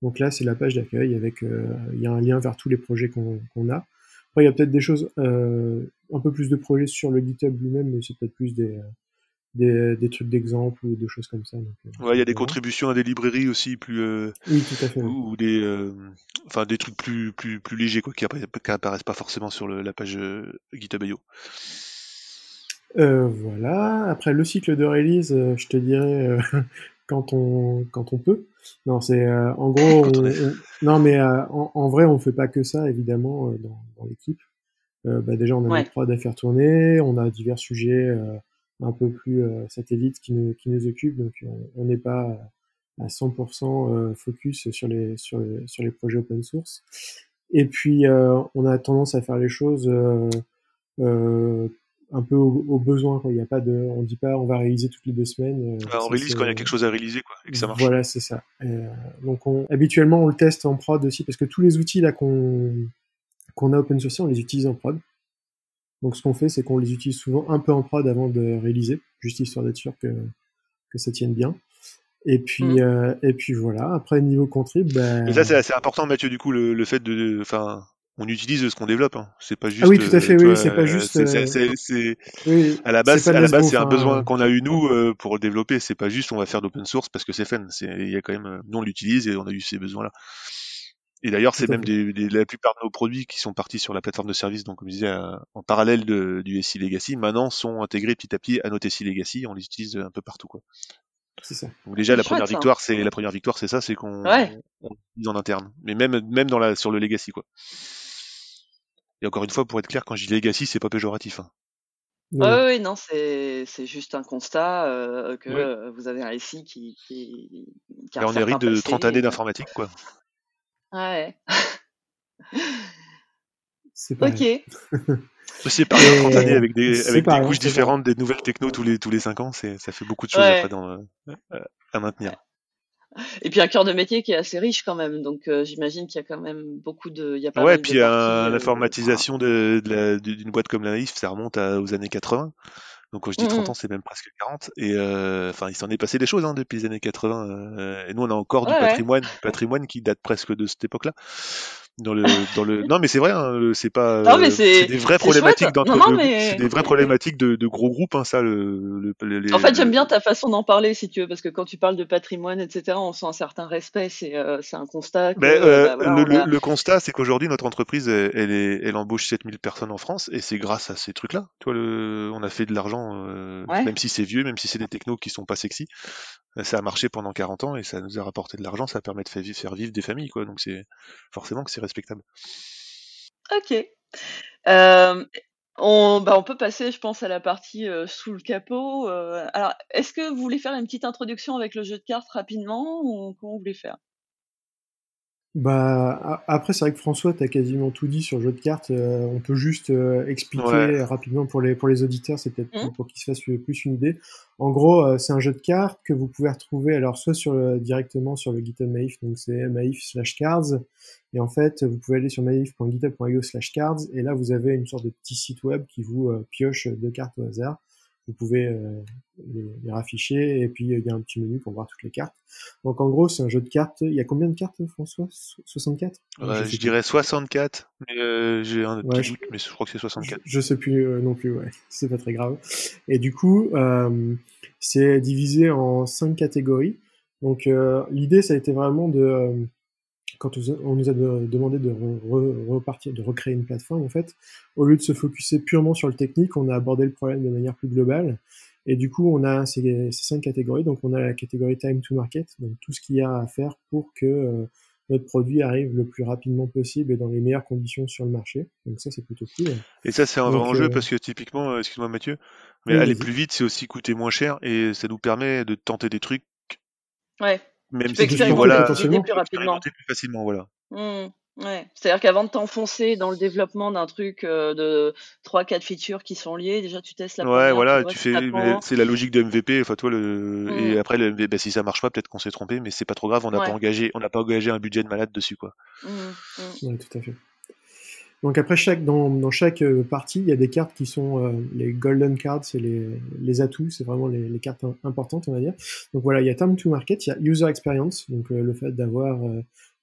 Donc là, c'est la page d'accueil avec, il y a un lien vers tous les projets qu'on a. Après, il y a peut-être des choses, un peu plus de projets sur le GitHub lui-même, mais c'est peut-être plus des, des, des trucs d'exemple ou des choses comme ça. Euh, ouais, il y a des contributions à des librairies aussi plus. Euh, oui, tout à fait. Ou, des, euh, enfin des trucs plus plus plus légers quoi, qui, apparaissent pas forcément sur le, la page GitHub.io. voilà. Après le cycle de release, je te dirais quand on quand on peut. Non, c'est en gros. non, mais en, vrai, on fait pas que ça évidemment dans, dans l'équipe. bah, déjà, on a ouais. prod à faire tourner, on a divers sujets un peu plus euh, satellite qui nous, qui nous occupe, donc on n'est pas à 100% euh, focus sur les, sur, les, sur les projets open source. Et puis, euh, on a tendance à faire les choses un peu au, besoin. Quoi. Il y a pas de, on dit pas on va réaliser toutes les deux semaines. on réalise quand il y a quelque chose à réaliser quoi, et que ça marche. Voilà, c'est ça. donc on, habituellement on le teste en prod aussi parce que tous les outils là qu'on qu'on a open source, on les utilise en prod. Donc ce qu'on fait, c'est qu'on les utilise souvent un peu en prod avant de réaliser, juste histoire d'être sûr que, que ça tienne bien. Et puis, mm. euh, et puis voilà. Après, niveau contrib, ben... Et ça, c'est assez important, Mathieu, du coup, le, le fait de, enfin, on utilise ce qu'on développe. Hein. C'est pas juste. Ah oui, tout à fait. oui, c'est pas juste. C'est, oui, à la base, à la base, c'est un besoin qu'on a eu nous euh, pour le développer. C'est pas juste on va faire l'open source parce que c'est fun. C'est, il y a quand même, euh, nous on l'utilise et on a eu ces besoins-là. Et d'ailleurs, c'est même des, la plupart de nos produits qui sont partis sur la plateforme de service, donc comme je disais, euh, en parallèle de, du SI Legacy, maintenant sont intégrés petit à petit à notre SI Legacy. On les utilise un peu partout, quoi. C'est ça. Donc déjà, la première, victoire, c'est la première victoire, c'est ça, c'est qu'on ouais. utilise en interne, mais même même dans la sur le Legacy, quoi. Et encore une fois, pour être clair, quand je dis Legacy, c'est pas péjoratif. Hein. Oui, oui, non, c'est c'est juste un constat euh, que vous avez un SI qui qui, qui a on hérite de 30 années d'informatique, quoi. Ouais. C'est pas Ok. C'est pareil, 30 années avec des, avec des couches différentes, des nouvelles techno tous les, tous les 5 ans, c'est, ça fait beaucoup de choses après dans, euh, à maintenir. Et puis un cœur de métier qui est assez riche quand même, donc euh, j'imagine qu'il y a quand même beaucoup de. Il y a pas ouais, puis euh, l'informatisation de, de d'une boîte comme la NAIF, ça remonte à, aux années 80. Donc quand je dis 30 mmh ans, c'est même presque 40. Et euh, enfin, il s'en est passé des choses hein, depuis les années 80. Euh, et nous, on a encore du patrimoine, patrimoine qui date presque de cette époque-là dans le dans le non mais c'est vrai hein, c'est pas non, mais c'est des vraies problématiques d'entre c'est des vraies problématiques de, de gros groupes hein, ça le, le en fait j'aime bien ta façon d'en parler si tu veux parce que quand tu parles de patrimoine etc on sent un certain respect c'est euh, c'est un constat que, mais, euh, bah, le, le, constat c'est qu'aujourd'hui notre entreprise elle, elle, est, elle embauche 7000 personnes en France et c'est grâce à ces trucs là tu vois le on a fait de l'argent euh, même si c'est vieux même si c'est des technos qui sont pas sexy ça a marché pendant 40 ans et ça nous a rapporté de l'argent, ça permet de faire vivre, des familles, quoi. Donc c'est forcément que c'est respectable. Ok. Euh, on, bah on peut passer, je pense, à la partie euh, sous le capot. Euh, alors, est-ce que vous voulez faire une petite introduction avec le jeu de cartes rapidement ou comment vous voulez faire? Bah après c'est vrai que François t'as quasiment tout dit sur le jeu de cartes. Euh, on peut juste euh, expliquer rapidement pour les pour les auditeurs, c'est peut-être mmh. pour qu'ils se fassent plus une idée. En gros, euh, c'est un jeu de cartes que vous pouvez retrouver alors soit sur le, directement sur le GitHub Maif, donc c'est maif/cards, et en fait vous pouvez aller sur maif.github.io/cards et là vous avez une sorte de petit site web qui vous pioche deux cartes au hasard vous pouvez euh, les, les, rafficher et puis il y a un petit menu pour voir toutes les cartes. Donc en gros, c'est un jeu de cartes. Il y a combien de cartes, François? 64 euh, Je, dirais 64, mais euh, j'ai un petit doute, mais je crois que c'est 64. Je, sais plus euh, non plus, ouais, c'est pas très grave. Et du coup, euh, c'est divisé en cinq catégories. Donc l'idée, ça a été vraiment de quand on nous a demandé de repartir, de recréer une plateforme, en fait, au lieu de se focuser purement sur le technique, on a abordé le problème de manière plus globale. Et du coup, on a ces, cinq catégories. Donc, on a la catégorie time to market, donc tout ce qu'il y a à faire pour que euh, notre produit arrive le plus rapidement possible et dans les meilleures conditions sur le marché. Donc ça, c'est plutôt cool. Et ça, c'est un vrai enjeu parce que typiquement, excuse-moi Mathieu, mais aller plus vite, c'est aussi coûter moins cher et ça nous permet de tenter des trucs. Ouais. Même tu si peux voilà, plus rapidement. Plus facilement, voilà. Mmh. Ouais. C'est-à-dire qu'avant de t'enfoncer dans le développement d'un truc euh, de 3-4 features qui sont liées, déjà tu testes la première. Ouais, voilà, tu fais, c'est la logique de MVP. Enfin, toi, le, et mmh. après, le MVP, bah, si ça marche pas, peut-être qu'on s'est trompé, mais c'est pas trop grave, on n'a pas engagé, on n'a pas engagé un budget de malade dessus, quoi. Mmh, ouais, tout à fait. Donc après chaque dans, dans, chaque euh, partie, il y a des cartes qui sont euh, les golden cards, c'est les, les atouts, c'est vraiment les, les, cartes importantes, on va dire. Donc voilà, il y a time to market, il y a user experience, donc euh, le fait d'avoir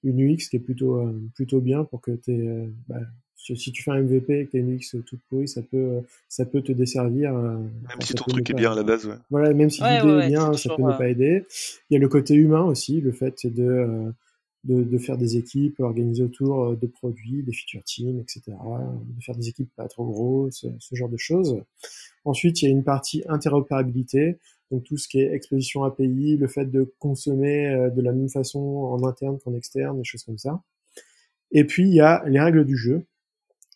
une UX qui est plutôt plutôt bien pour que tu bah, si tu fais un MVP et que tu une UX toute pourrie, ça peut ça peut te desservir. même si ton truc est bien à la base, ouais. Voilà, même si l'idée est bien, ça peut ne pas aider. Il y a le côté humain aussi, le fait de de, faire des équipes organisées autour euh, de produits, des feature teams, etc. De faire des équipes pas trop grosses, ce genre de choses. Ensuite, il y a une partie interopérabilité, donc tout ce qui est exposition API, le fait de consommer euh, de la même façon en interne qu'en externe, des choses comme ça. Et puis, il y a les règles du jeu,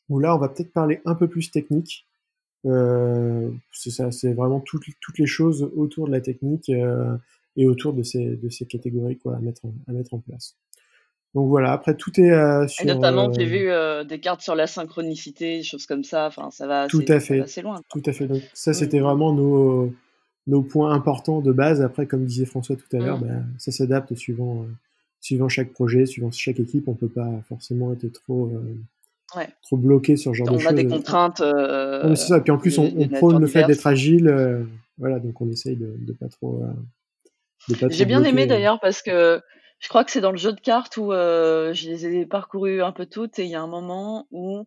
où là, on va peut-être parler un peu plus technique. Euh, c'est vraiment toutes, les choses autour de la technique euh, et autour de ces, catégories quoi, à, à mettre en place. Donc voilà, après tout est euh, sur. Et notamment, j'ai euh, vu euh, des cartes sur la synchronicité, des choses comme ça. Enfin, ça va assez, tout à fait, assez loin. Tout à fait. Donc ça, c'était vraiment nos, nos points importants de base. Après, comme disait François tout à l'heure, mmh. bah, ça s'adapte suivant, suivant chaque projet, suivant chaque équipe. On peut pas forcément être trop. Ouais. trop bloqué sur ce genre on de choses. On a des contraintes. c'est ça. Puis en plus, on, on prône le fait d'être agile. voilà, donc on essaye de, de pas trop. J'ai bien aimé d'ailleurs parce que je crois que c'est dans le jeu de cartes où euh, je les ai parcourues un peu toutes et il y a un moment où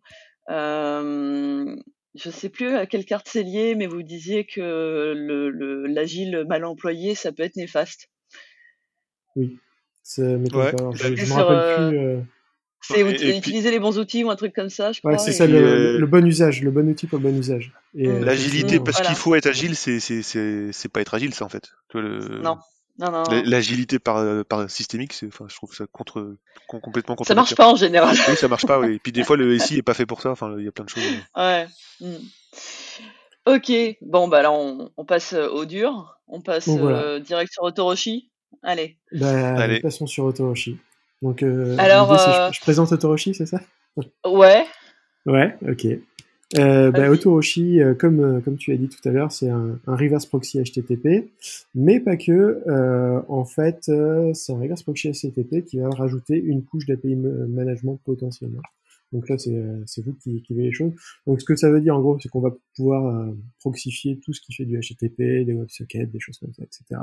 euh, je sais plus à quelle carte c'est lié, mais vous disiez que le, l'agile mal employé, ça peut être néfaste. Oui, c'est ouais. je, je me rappelle plus. Euh, c'est utiliser les bons outils ou un truc comme ça, je crois. Ouais, c'est ça, le, bon usage, le bon outil pour le bon usage. Mmh. L'agilité, parce qu'il faut être agile, c'est, pas être agile, ça, en fait. Le... Non. L'agilité par, euh, par systémique, enfin, je trouve ça contre, complètement contre. Ça marche pas en général. Oui, ça marche pas. Oui. Et puis des fois, le SI est pas fait pour ça. Enfin, il y a plein de choses. Ouais. Hmm. Ok. Bon, bah là, on, on, passe euh, au dur. On passe euh, direct sur Otoroshi. Allez. Bah, Allez. Passons sur Otoroshi. Donc, Alors, je, je, présente Otoroshi, c'est ça? Ouais. Ouais. Ok. Euh, bah, Otoroshi, euh, comme, euh, comme tu as dit tout à l'heure, c'est un, un, reverse proxy HTTP, mais pas que. Euh, en fait, euh, c'est un reverse proxy HTTP qui va rajouter une couche d'API management potentiellement. Donc là, c'est vous qui, qui voyez les choses. Donc ce que ça veut dire en gros, c'est qu'on va pouvoir proxifier tout ce qui fait du HTTP, des WebSockets, des choses comme ça, etc.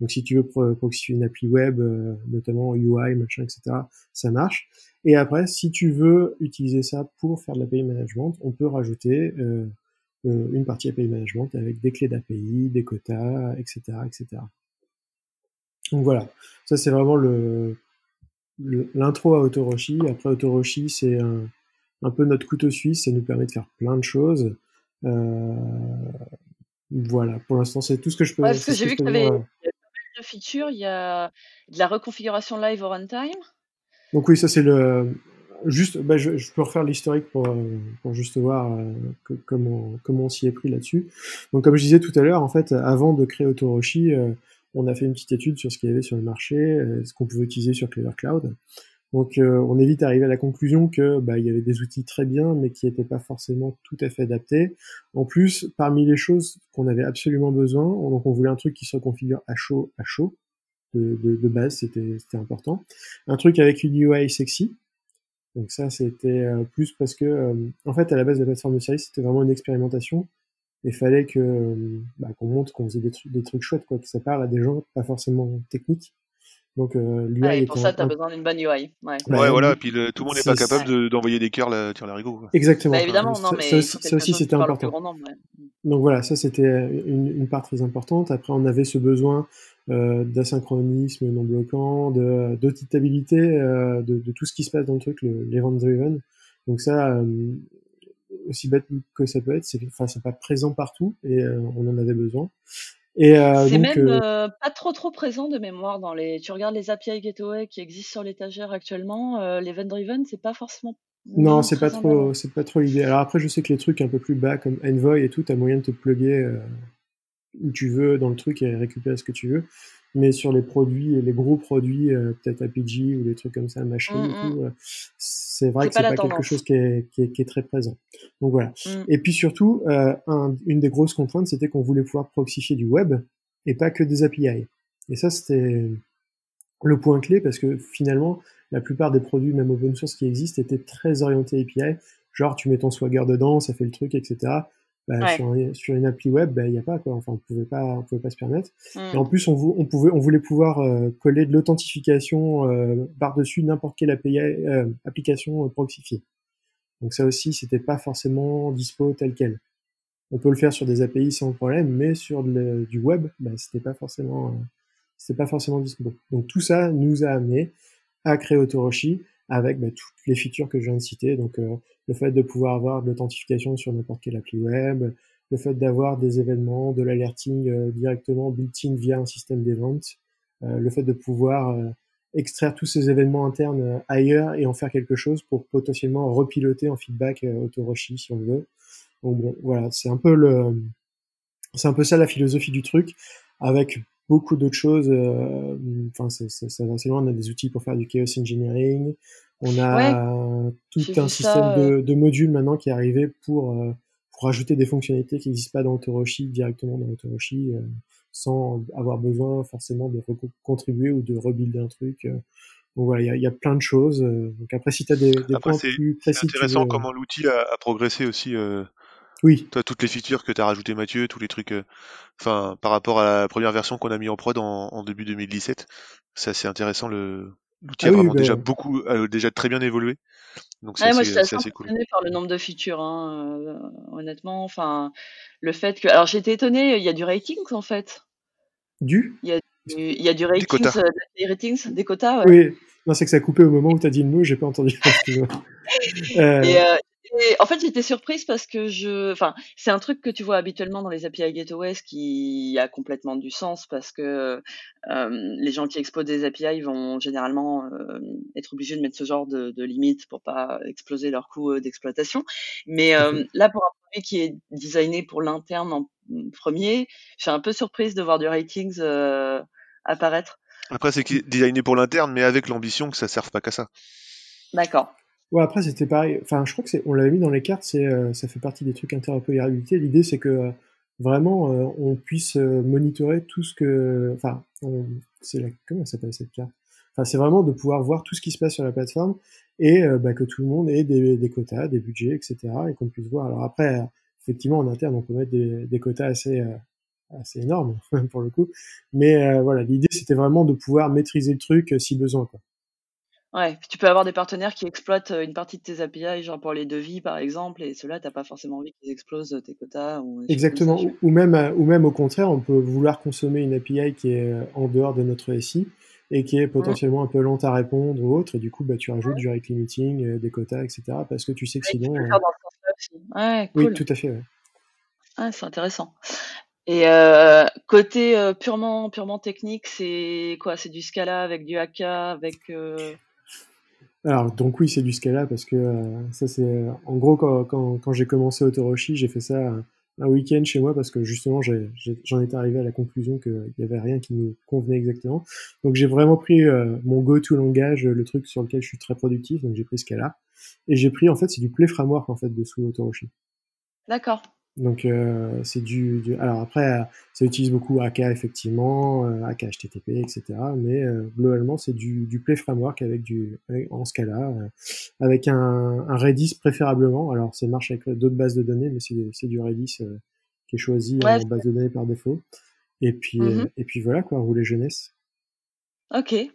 Donc si tu veux proxifier une appli web, notamment UI, machin, etc., ça marche. Et après, si tu veux utiliser ça pour faire de l'API management, on peut rajouter euh, euh, une partie API management avec des clés d'API, des quotas, etc., etc. Donc voilà, ça c'est vraiment le l'intro à Autoroshi. Après Autoroshi, c'est un, un, peu notre couteau suisse, ça nous permet de faire plein de choses. Euh, voilà, pour l'instant c'est tout ce que je peux. Ouais, parce que j'ai vu que tu avais de features, il y a de la reconfiguration live au runtime. Donc oui, ça c'est le juste. Bah, je, je, peux refaire l'historique pour, pour juste voir euh, comment comment on s'y est pris là-dessus. Donc comme je disais tout à l'heure, en fait, avant de créer Autoroshi, euh, on a fait une petite étude sur ce qu'il y avait sur le marché, euh, ce qu'on pouvait utiliser sur Clever Cloud. Donc on est vite arrivé à la conclusion que bah, y avait des outils très bien, mais qui n'étaient pas forcément tout à fait adaptés. En plus, parmi les choses qu'on avait absolument besoin, on voulait un truc qui se reconfigure à chaud à chaud de, base, c'était important. Un truc avec une UI sexy. Donc ça, c'était euh, plus parce que, euh, en fait, à la base la plateforme de service, c'était vraiment une expérimentation. Et fallait que euh, bah, qu'on montre qu'on faisait des, trucs, des trucs chouettes, quoi, que ça parle à des gens pas forcément techniques. Donc euh, l'UI. Ah, et pour ça, tu as besoin d'une bonne UI. Ouais, ouais bah, voilà. Puis le, tout le monde n'est pas capable d'envoyer des cœurs là, sur la rigo. Exactement. Bah, évidemment, non, mais ça, aussi, c'était important. Nombre, donc voilà, ça c'était une, une, part très importante. Après, on avait ce besoin euh, d'asynchronisme non bloquant, de d'auditabilité euh, de, de, tout ce qui se passe dans le truc, l'event driven. Donc ça, euh, aussi bête que ça peut être, c'est enfin c'est pas présent partout et euh, on en avait besoin. Et euh, c'est même euh, pas trop trop présent de mémoire dans les. Tu regardes les API Gateway qui existent sur l'étagère actuellement, l'event driven, c'est pas forcément non, c'est pas trop, c'est pas trop l'idée. Alors après, je sais que les trucs un peu plus bas comme Envoy et tout, t'as moyen de te plugger où tu veux dans le truc et récupérer ce que tu veux. Mais sur les produits, les gros produits, euh, peut-être APG ou des trucs comme ça, machin et tout, mmh. euh, c'est vrai que c'est pas, quelque chose qui est, qui, est, qui est, très présent. Donc voilà. Mmh. Et puis surtout, un, une des grosses contraintes, c'était qu'on voulait pouvoir proxifier du web et pas que des API. Et ça, c'était le point clé parce que finalement, la plupart des produits, même open source qui existent, étaient très orientés API. Genre, tu mets ton Swagger dedans, ça fait le truc, etc. Bah, sur, une appli web, il bah, n'y a pas quoi. Enfin, on pouvait pas, on pouvait pas se permettre. Mm. Et en plus, on, on, pouvait, on voulait pouvoir euh, coller de l'authentification euh, par-dessus n'importe quelle API, euh, application proxifiée. Donc ça aussi, c'était pas forcément dispo tel quel. On peut le faire sur des API sans problème, mais sur du web, bah, c'était pas forcément, c'était pas forcément dispo. Donc tout ça nous a amené à créer Autoroshi avec bah, toutes les features que je viens de citer. Donc euh, le fait de pouvoir avoir de l'authentification sur n'importe quelle appli web, le fait d'avoir des événements, de l'alerting euh, directement built-in via un système d'event, euh, le fait de pouvoir extraire tous ces événements internes ailleurs et en faire quelque chose pour potentiellement repiloter en feedback Autoroshi si on veut. Donc bon, voilà, c'est un peu le, c'est un peu ça la philosophie du truc, avec beaucoup d'autres choses. Euh, enfin, ça, ça, va assez loin. On a des outils pour faire du chaos engineering. On a tout un système de, euh. de, modules maintenant qui est arrivé pour euh, pour ajouter des fonctionnalités qui n'existent pas dans Autoroshi directement dans Autoroshi sans avoir besoin forcément de contribuer ou de rebuilder un truc. Donc voilà, il y a, y a, plein de choses. Donc après, si tu as des, des points plus précis, c'est intéressant comment l'outil a, a, progressé aussi. Euh, oui. Toi, toutes les features que tu as rajoutées, Mathieu, tous les trucs, euh, enfin, par rapport à la première version qu'on a mis en prod en, en début 2017, c'est assez intéressant. Le l'outil ah a vraiment déjà beaucoup, déjà très bien évolué. Donc c'est assez, assez, assez cool. par le nombre de features, hein, euh, honnêtement. Enfin, le fait que, alors j'étais étonné, il y a du rating en fait. Du? Il y a du, il y a du ratings, des quotas, euh, des, ratings, des quotas ouais. Oui, non, c'est que ça a coupé au moment où tu as dit le mot, j'ai pas entendu. euh, et, en fait, j'étais surprise parce que je, enfin, c'est un truc que tu vois habituellement dans les API Gateways qui a complètement du sens parce que euh, les gens qui exposent des API vont généralement euh, être obligés de mettre ce genre de, de limites pour pas exploser leur coût euh, d'exploitation. Mais euh, là, pour un produit qui est designé pour l'interne en premier, je suis un peu surprise de voir du ratings apparaître. Après, c'est designé pour l'interne, mais avec l'ambition que ça serve pas qu'à ça. D'accord. Ouais, après c'était pareil. Enfin, je crois que c'est, on l'avait mis dans les cartes. C'est, euh, ça fait partie des trucs interopérabilité. L'idée, c'est que euh, vraiment euh, on puisse monitorer tout ce que. Enfin, c'est la, comment s'appelle cette carte? Enfin, c'est vraiment de pouvoir voir tout ce qui se passe sur la plateforme et bah, que tout le monde ait des, des, quotas, des budgets, etc. Et qu'on puisse voir. Alors après, effectivement, en interne, on peut mettre des, des quotas assez assez énormes pour le coup. Mais voilà, l'idée c'était vraiment de pouvoir maîtriser le truc si besoin. Quoi. Ouais, tu peux avoir des partenaires qui exploitent euh, une partie de tes API, genre pour les devis par exemple, et ceux-là, t'as pas forcément envie qu'ils explosent euh, tes quotas. Ou Exactement, ou même, euh, ou même au contraire, on peut vouloir consommer une API qui est en dehors de notre SI et qui est potentiellement un peu lente à répondre ou autre, et du coup, bah, tu rajoutes du rate limiting, des quotas, etc., parce que tu sais que sinon. Cool. Oui, tout à fait. Ah, c'est intéressant. Et euh, côté euh, purement purement technique, c'est quoi? C'est du Scala avec du AK, avec euh... Alors, donc oui, c'est du Scala parce que euh, ça, c'est. Euh, en gros, quand, quand, quand j'ai commencé Autoroshi, j'ai fait ça un week-end chez moi parce que justement, j'en étais arrivé à la conclusion qu'il n'y avait rien qui nous convenait exactement. Donc, j'ai vraiment pris euh, mon go-to langage, le truc sur lequel je suis très productif. Donc, j'ai pris Scala. Et j'ai pris, en fait, c'est du Play Framework, en fait, dessous Autoroshi. D'accord. Donc euh, c'est du, du, alors après ça utilise beaucoup AK effectivement, euh, AK HTTP etc. Mais euh, globalement c'est du, du Play Framework avec du en Scala, euh, avec un, un, Redis préférablement. Alors ça marche avec d'autres bases de données, mais c'est du Redis euh, qui est choisi en base de données par défaut. Et puis et puis voilà quoi, rouler jeunesse. Ok. Et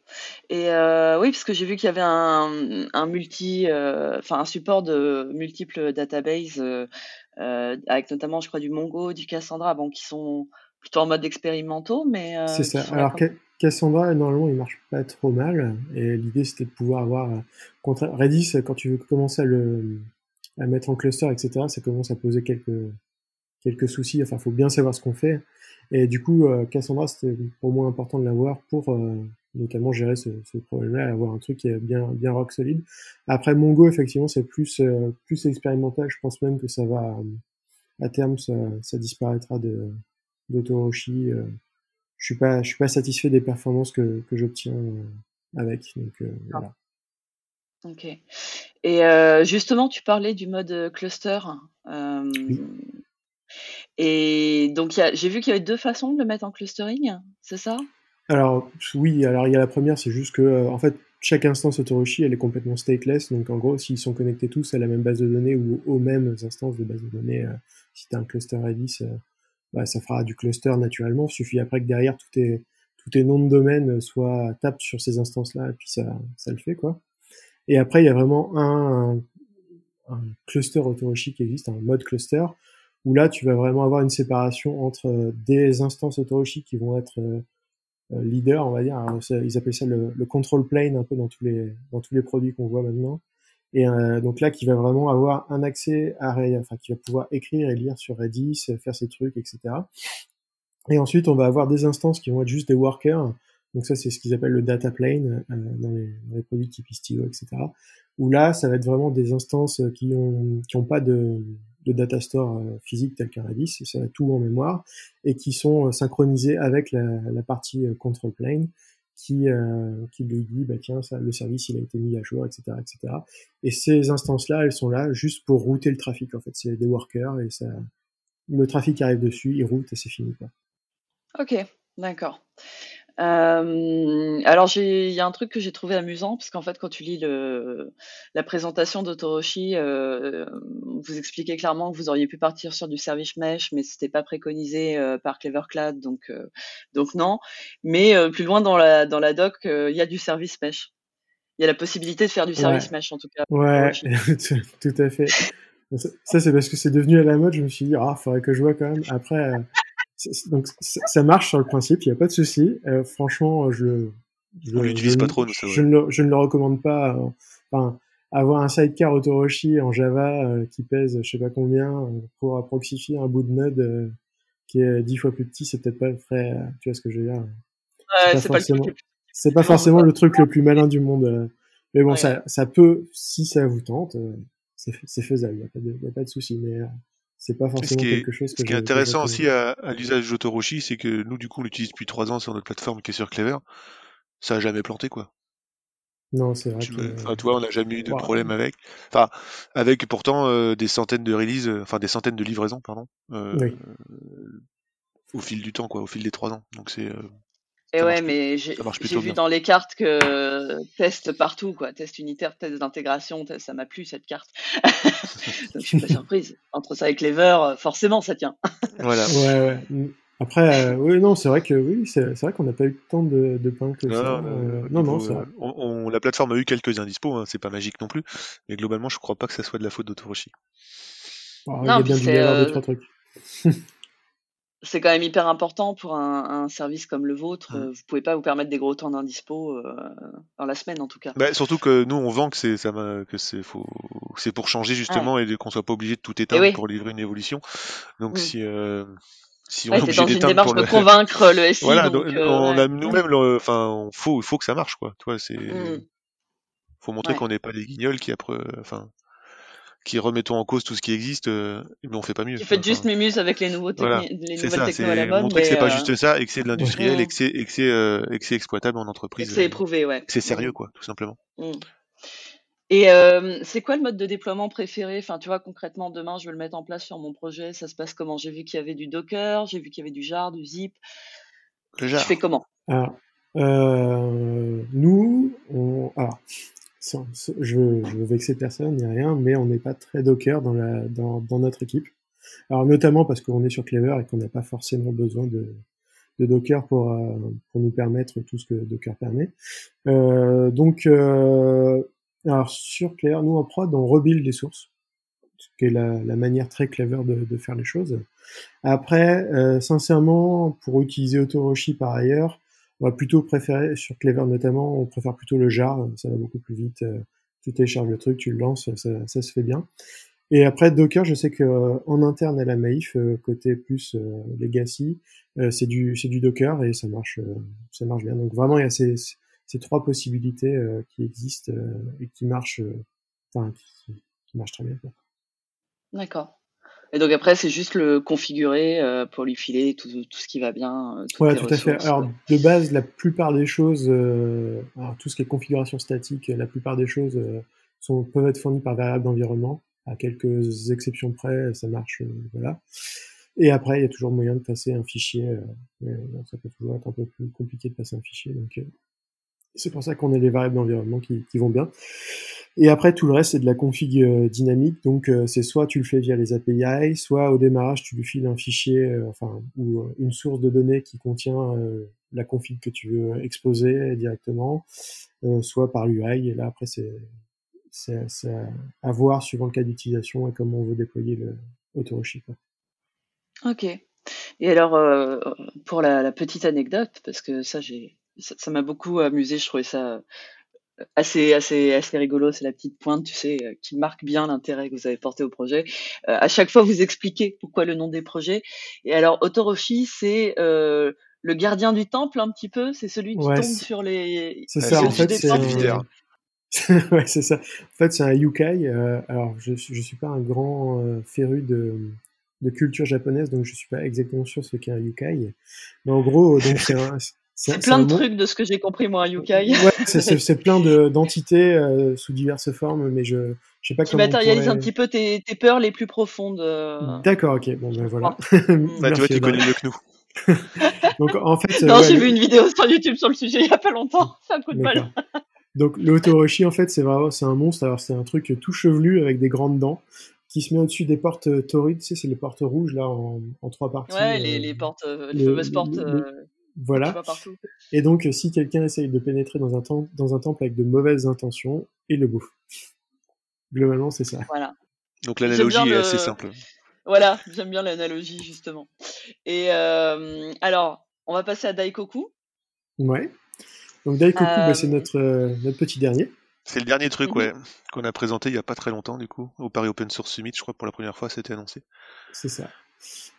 euh, oui, parce que j'ai vu qu'il y avait un, un multi, euh, enfin un support de multiples databases, euh, avec notamment, je crois, du Mongo, du Cassandra, bon, qui sont plutôt en mode expérimentaux, mais C'est ça. Alors. Ca- Cassandra, normalement, il marche pas trop mal. Et l'idée, c'était de pouvoir avoir... Redis, quand tu veux commencer à le à mettre en cluster, etc., ça commence à poser quelques, quelques soucis. Enfin, faut bien savoir ce qu'on fait. Et du coup, Cassandra, c'était pour moi important de l'avoir pour euh, notamment gérer ce, ce problème-là, avoir un truc qui est bien, bien rock solide. Après, Mongo, effectivement, c'est plus, euh, plus expérimental. Je pense même que ça va, euh, à terme, ça, ça disparaîtra de, d'Otorochi. euh. je suis pas, je suis pas satisfait des performances que, que j'obtiens euh, avec. Donc, euh, Ah, voilà. Ok. Et justement, tu parlais du mode cluster. Oui. et donc, j'ai vu qu'il y avait deux façons de le mettre en clustering, c'est ça? Alors, oui, alors il y a la première, c'est juste que, euh, en fait, chaque instance Autoroshi, elle est complètement stateless. Donc, en gros, s'ils sont connectés tous à la même base de données ou aux mêmes instances de base de données, euh, si tu un cluster Redis, euh, bah, ça fera du cluster naturellement. Il suffit après que derrière, tous tes, tous tes noms de domaine soient tapent sur ces instances-là, et puis ça, ça le fait, quoi. Et après, il y a vraiment un, un cluster Autoroshi qui existe, un mode cluster, où là, tu vas vraiment avoir une séparation entre euh, des instances Autoroshi qui vont être leader, on va dire. Ça- ils appellent ça le, control plane un peu dans tous les dans tous les produits qu'on voit maintenant. Et euh, donc là, qui va vraiment avoir un accès à enfin qui va pouvoir écrire et lire sur Redis, faire ses trucs, etc. Et ensuite, on va avoir des instances qui vont être juste des workers. Donc ça, c'est ce qu'ils appellent le data plane euh, dans, les, dans les produits type Istio, etc. Où là, ça va être vraiment des instances qui ont qui ont pas de, de data store euh, physique tel et ça être tout en mémoire, et qui sont euh, synchronisés avec la, partie euh, control plane qui qui lui dit bah tiens le service il a été mis à jour etc etc et ces instances là elles sont là juste pour router le trafic en fait. C'est des workers et le trafic arrive dessus il route et c'est fini quoi. Ok, d'accord. Euh, alors il y a un truc que j'ai trouvé amusant parce qu'en fait quand tu lis le, la présentation d'Otoroshi, euh, vous expliquez clairement que vous auriez pu partir sur du service mesh, mais c'était pas préconisé euh, par Clevercloud, donc euh, donc non. Mais euh, plus loin dans la dans la doc, il y a du service mesh. Il y a la possibilité de faire du ouais service mesh en tout cas. ouais tout à fait ça c'est parce que c'est devenu à la mode je me suis dit ah faudrait que je vois quand même après donc ça marche sur le principe il y a pas de souci euh, franchement je le je, On je, l'utilise pas ne- trop, je vrai. ne le, je ne le recommande pas euh, enfin avoir un sidecar Autoroshi en Java euh, qui pèse je sais pas combien pour approximer un bout de node euh, qui est dix fois plus petit c'est peut-être pas très euh, tu vois ce que je veux dire c'est Ouais, pas c'est pas le truc forcément le plus c'est pas c'est forcément pas. le truc le plus malin du monde euh. mais bon Ouais. ça ça peut si ça vous tente euh, c'est faisable il y a pas de y a pas de souci mais euh, c'est pas ce forcément qui est, quelque chose ce que qui est intéressant aussi à, à l'usage d'Otoroshi, c'est que nous, du coup, on l'utilise depuis trois ans sur notre plateforme qui est sur Clever. Ça a jamais planté, quoi. non c'est vrai Tu que Enfin, tu vois, on n'a jamais eu de problème avec. Enfin, avec pourtant euh, des centaines de releases, euh, enfin des centaines de livraisons, pardon, euh, oui au fil du temps, quoi, au fil des trois ans. Donc c'est, euh, Et ça ouais, mais j'ai vu bien. dans les cartes que test partout, quoi. Test unitaire, test d'intégration, test- ça m'a plu cette carte. Donc je suis pas surprise. Entre ça et Clever, euh, forcément ça tient. Voilà. ouais ouais après euh, oui non c'est vrai que oui c'est vrai qu'on n'a pas eu tant de, de pain que Non, ça non, euh, au non non niveau, c'est vrai on, on- la plateforme a eu quelques indispos, hein, c'est pas magique non plus, mais globalement, je crois pas que ça soit de la faute d'Otoroshi. Alors, il y Non, a bien dû y c'est avoir deux euh, trois trucs c'est quand même hyper important pour un, un service comme le vôtre. Mm. euh, Vous pouvez pas vous permettre des gros temps d'indispo euh, dans la semaine en tout cas. Bah, surtout que nous, on vend que c'est ça que c'est faut c'est pour changer Ouais. justement et qu'on soit pas obligé de tout éteindre oui. pour livrer une évolution. Donc Mm. si euh, si on Ouais, est obligé d'éteindre démarche pour de le convaincre le SI, voilà, donc euh, on ouais. a nous-mêmes enfin faut faut que ça marche quoi. Toi, c'est Mm. faut montrer qu'on n'est pas des guignols qui après enfin qui remettons en cause tout ce qui existe euh, mais on fait pas mieux. Quoi. faites juste Enfin, mumuse avec les nouveaux voilà. les C'est nouvelles ça, techno à la mode, montrer que c'est pas euh, juste ça et que c'est de ouais l'industriel et que c'est et que c'est euh, et que c'est exploitable en et que entreprise c'est euh, éprouvé, ouais. que c'est sérieux Mm. quoi, tout simplement. Mm. Et euh, c'est quoi le mode de déploiement préféré? Enfin, tu vois, concrètement, demain, je veux le mettre en place sur mon projet. Ça se passe comment? J'ai vu qu'il y avait du Docker, j'ai vu qu'il y avait du jar, du zip. Le Tu fais jar. comment? alors euh, nous on alors je veux, je veux vexer personne ni rien mais on n'est pas très docker dans la dans, notre équipe alors notamment parce qu'on est sur Clever et qu'on n'a pas forcément besoin de de Docker pour, pour nous permettre tout ce que Docker permet. donc, alors sur Claire, nous en prod, on rebuild les sources, ce qui est la, la manière très clever de, de, faire les choses. Après, sincèrement, pour utiliser Autoroshi par ailleurs, on va plutôt préférer, sur Clever notamment, on préfère plutôt le jar, ça va beaucoup plus vite. Euh, tu télécharges le truc, tu le lances, ça, ça se fait bien. Et après Docker, je sais que euh, en interne à la Maïf, euh, côté plus legacy, c'est du c'est du Docker et ça marche ça marche bien. Donc vraiment il y a ces, ces trois possibilités qui existent et qui marchent enfin qui, qui marchent très bien. D'accord. Et donc après, c'est juste le configurer euh, pour lui filer tout, tout, ce qui va bien. Euh, tout à fait. Alors de base, la plupart des choses, euh, alors, tout ce qui est configuration statique, la plupart des choses euh, sont, peuvent être fournies par variable d'environnement. À quelques exceptions près, ça marche, voilà. Et après, il y a toujours moyen de passer un fichier. ça peut toujours être un peu plus compliqué de passer un fichier. Donc c'est pour ça qu'on a des variables d'environnement qui, vont bien. Et après, tout le reste, c'est de la config euh, dynamique. Donc, euh, c'est soit tu le fais via les API, soit au démarrage, tu lui files un fichier, euh, enfin, ou une source de données qui contient la config que tu veux exposer directement, soit par l'UI. Et là, après, c'est à voir suivant le cas d'utilisation et comment on veut déployer le Autoroshi. Ok. Et alors, pour la, petite anecdote, parce que ça, j'ai, ça m'a beaucoup amusé, je trouvais ça assez assez assez rigolo, c'est la petite pointe, tu sais, euh, qui marque bien l'intérêt que vous avez porté au projet. Euh, à chaque fois, vous expliquez pourquoi le nom des projets. Et alors, Otoroshi, c'est euh, le gardien du temple un petit peu, c'est celui qui tombe sur les. C'est ça, en fait, c'est. ouais, c'est ça. En fait, c'est un yukai. alors, je je suis pas un grand féru de de culture japonaise, donc je suis pas exactement sûr ce qu'est un yukai. Mais en gros, donc c'est un, c'est plein de trucs de ce que j'ai compris moi à Yukai. Ouais, c'est plein d'entités euh, sous diverses formes, mais je ne sais pas qui matérialise un petit peu tes, tes, peurs les plus profondes. Euh. D'accord, ok, bon ben voilà. bah, tu vois, tu connais mieux que nous. Donc en fait. non, j'ai vu une vidéo sur YouTube sur le sujet il y a pas longtemps. Un coup de balle. Donc le Otoroshi en fait c'est vraiment c'est un monstre. Alors c'est un truc tout chevelu avec des grandes dents qui se met au-dessus des portes euh, torides, tu sais, c'est les portes rouges là en, en trois parties. Ouais, les, les portes, les fameuses portes. Voilà. Et donc, euh, si quelqu'un essaye de pénétrer dans un, temple, dans un temple avec de mauvaises intentions, il le bouffe. Globalement, c'est ça. Voilà. Donc l'analogie est assez simple. Voilà, j'aime bien l'analogie, justement. Et euh, alors, on va passer à Daikoku. Ouais. Donc Daikoku, bah, c'est euh, notre, notre petit dernier. C'est le dernier truc, ouais, qu'on a présenté il n'y a pas très longtemps, du coup, au Paris Open Source Summit, je crois, pour la première fois, c'était annoncé. C'est ça.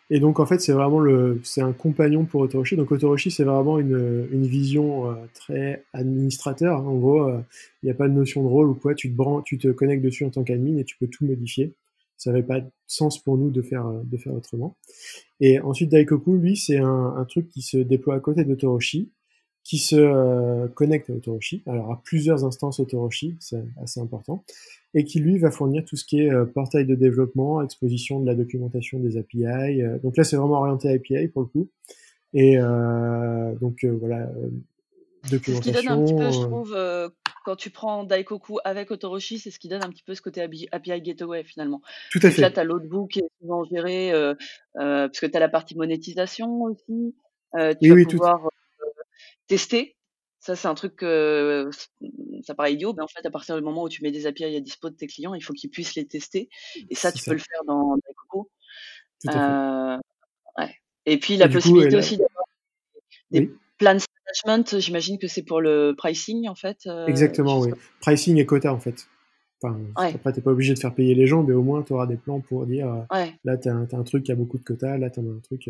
Et donc en fait c'est vraiment le, c'est un compagnon pour Otoroshi. Donc Otoroshi c'est vraiment une, une vision euh, très administrateur. En gros, euh, il n'y a pas de notion de rôle ou quoi. Tu te branches, tu te connectes dessus en tant qu'admin et tu peux tout modifier. Ça n'avait pas de sens pour nous de faire de faire autrement. Et ensuite Daikoku lui c'est un, truc qui se déploie à côté d'Otoroshi qui se euh, connecte à Otoroshi, alors à plusieurs instances Otoroshi, c'est assez important, et qui lui va fournir tout ce qui est euh, portail de développement, exposition de la documentation des API. Euh, donc là, c'est vraiment orienté API pour le coup. Et donc voilà, documentation. Ce qui donne un petit peu, je trouve, quand tu prends Daikoku avec Otoroshi, c'est ce qui donne un petit peu ce côté API Gateway finalement. Tout à fait. Là, tu as l'autre bout qui est souvent géré, parce que tu as la partie monétisation aussi. tu vas pouvoir tester. Ça, c'est un truc que ça paraît idiot, mais en fait, à partir du moment où tu mets des API à dispo de tes clients, il faut qu'ils puissent les tester. Et ça, tu peux le faire dans Daikoku. Euh, ouais. Et puis, la possibilité aussi d'avoir des plans management, j'imagine que c'est pour le pricing, en fait. Euh, Exactement, oui. Pricing et quota, en fait. Enfin, ouais. Après, t'es pas obligé de faire payer les gens, mais au moins, tu auras des plans pour dire euh, là, tu as, un truc qui a beaucoup de quotas, là, tu as un truc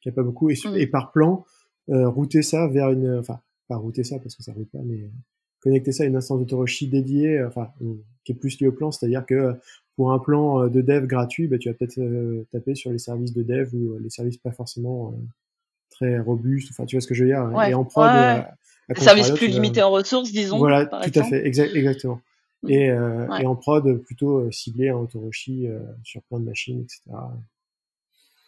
qui a pas beaucoup. Et, mmh. et par plan, euh, router ça vers une, enfin, pas router ça parce que ça route pas, mais connecter ça à une instance d'Autoroshi dédiée, euh, enfin, qui est plus liée au plan, c'est-à-dire que pour un plan euh, de dev gratuit, bah, tu vas peut-être taper sur les services de dev ou les services pas forcément très robustes, enfin, tu vois ce que je veux dire, et en prod, ouais. services plus limités en ressources, disons. Voilà, tout à fait, exactement. Mm. Et, et, en prod, plutôt ciblé en Autoroshi sur plein de machines, etc.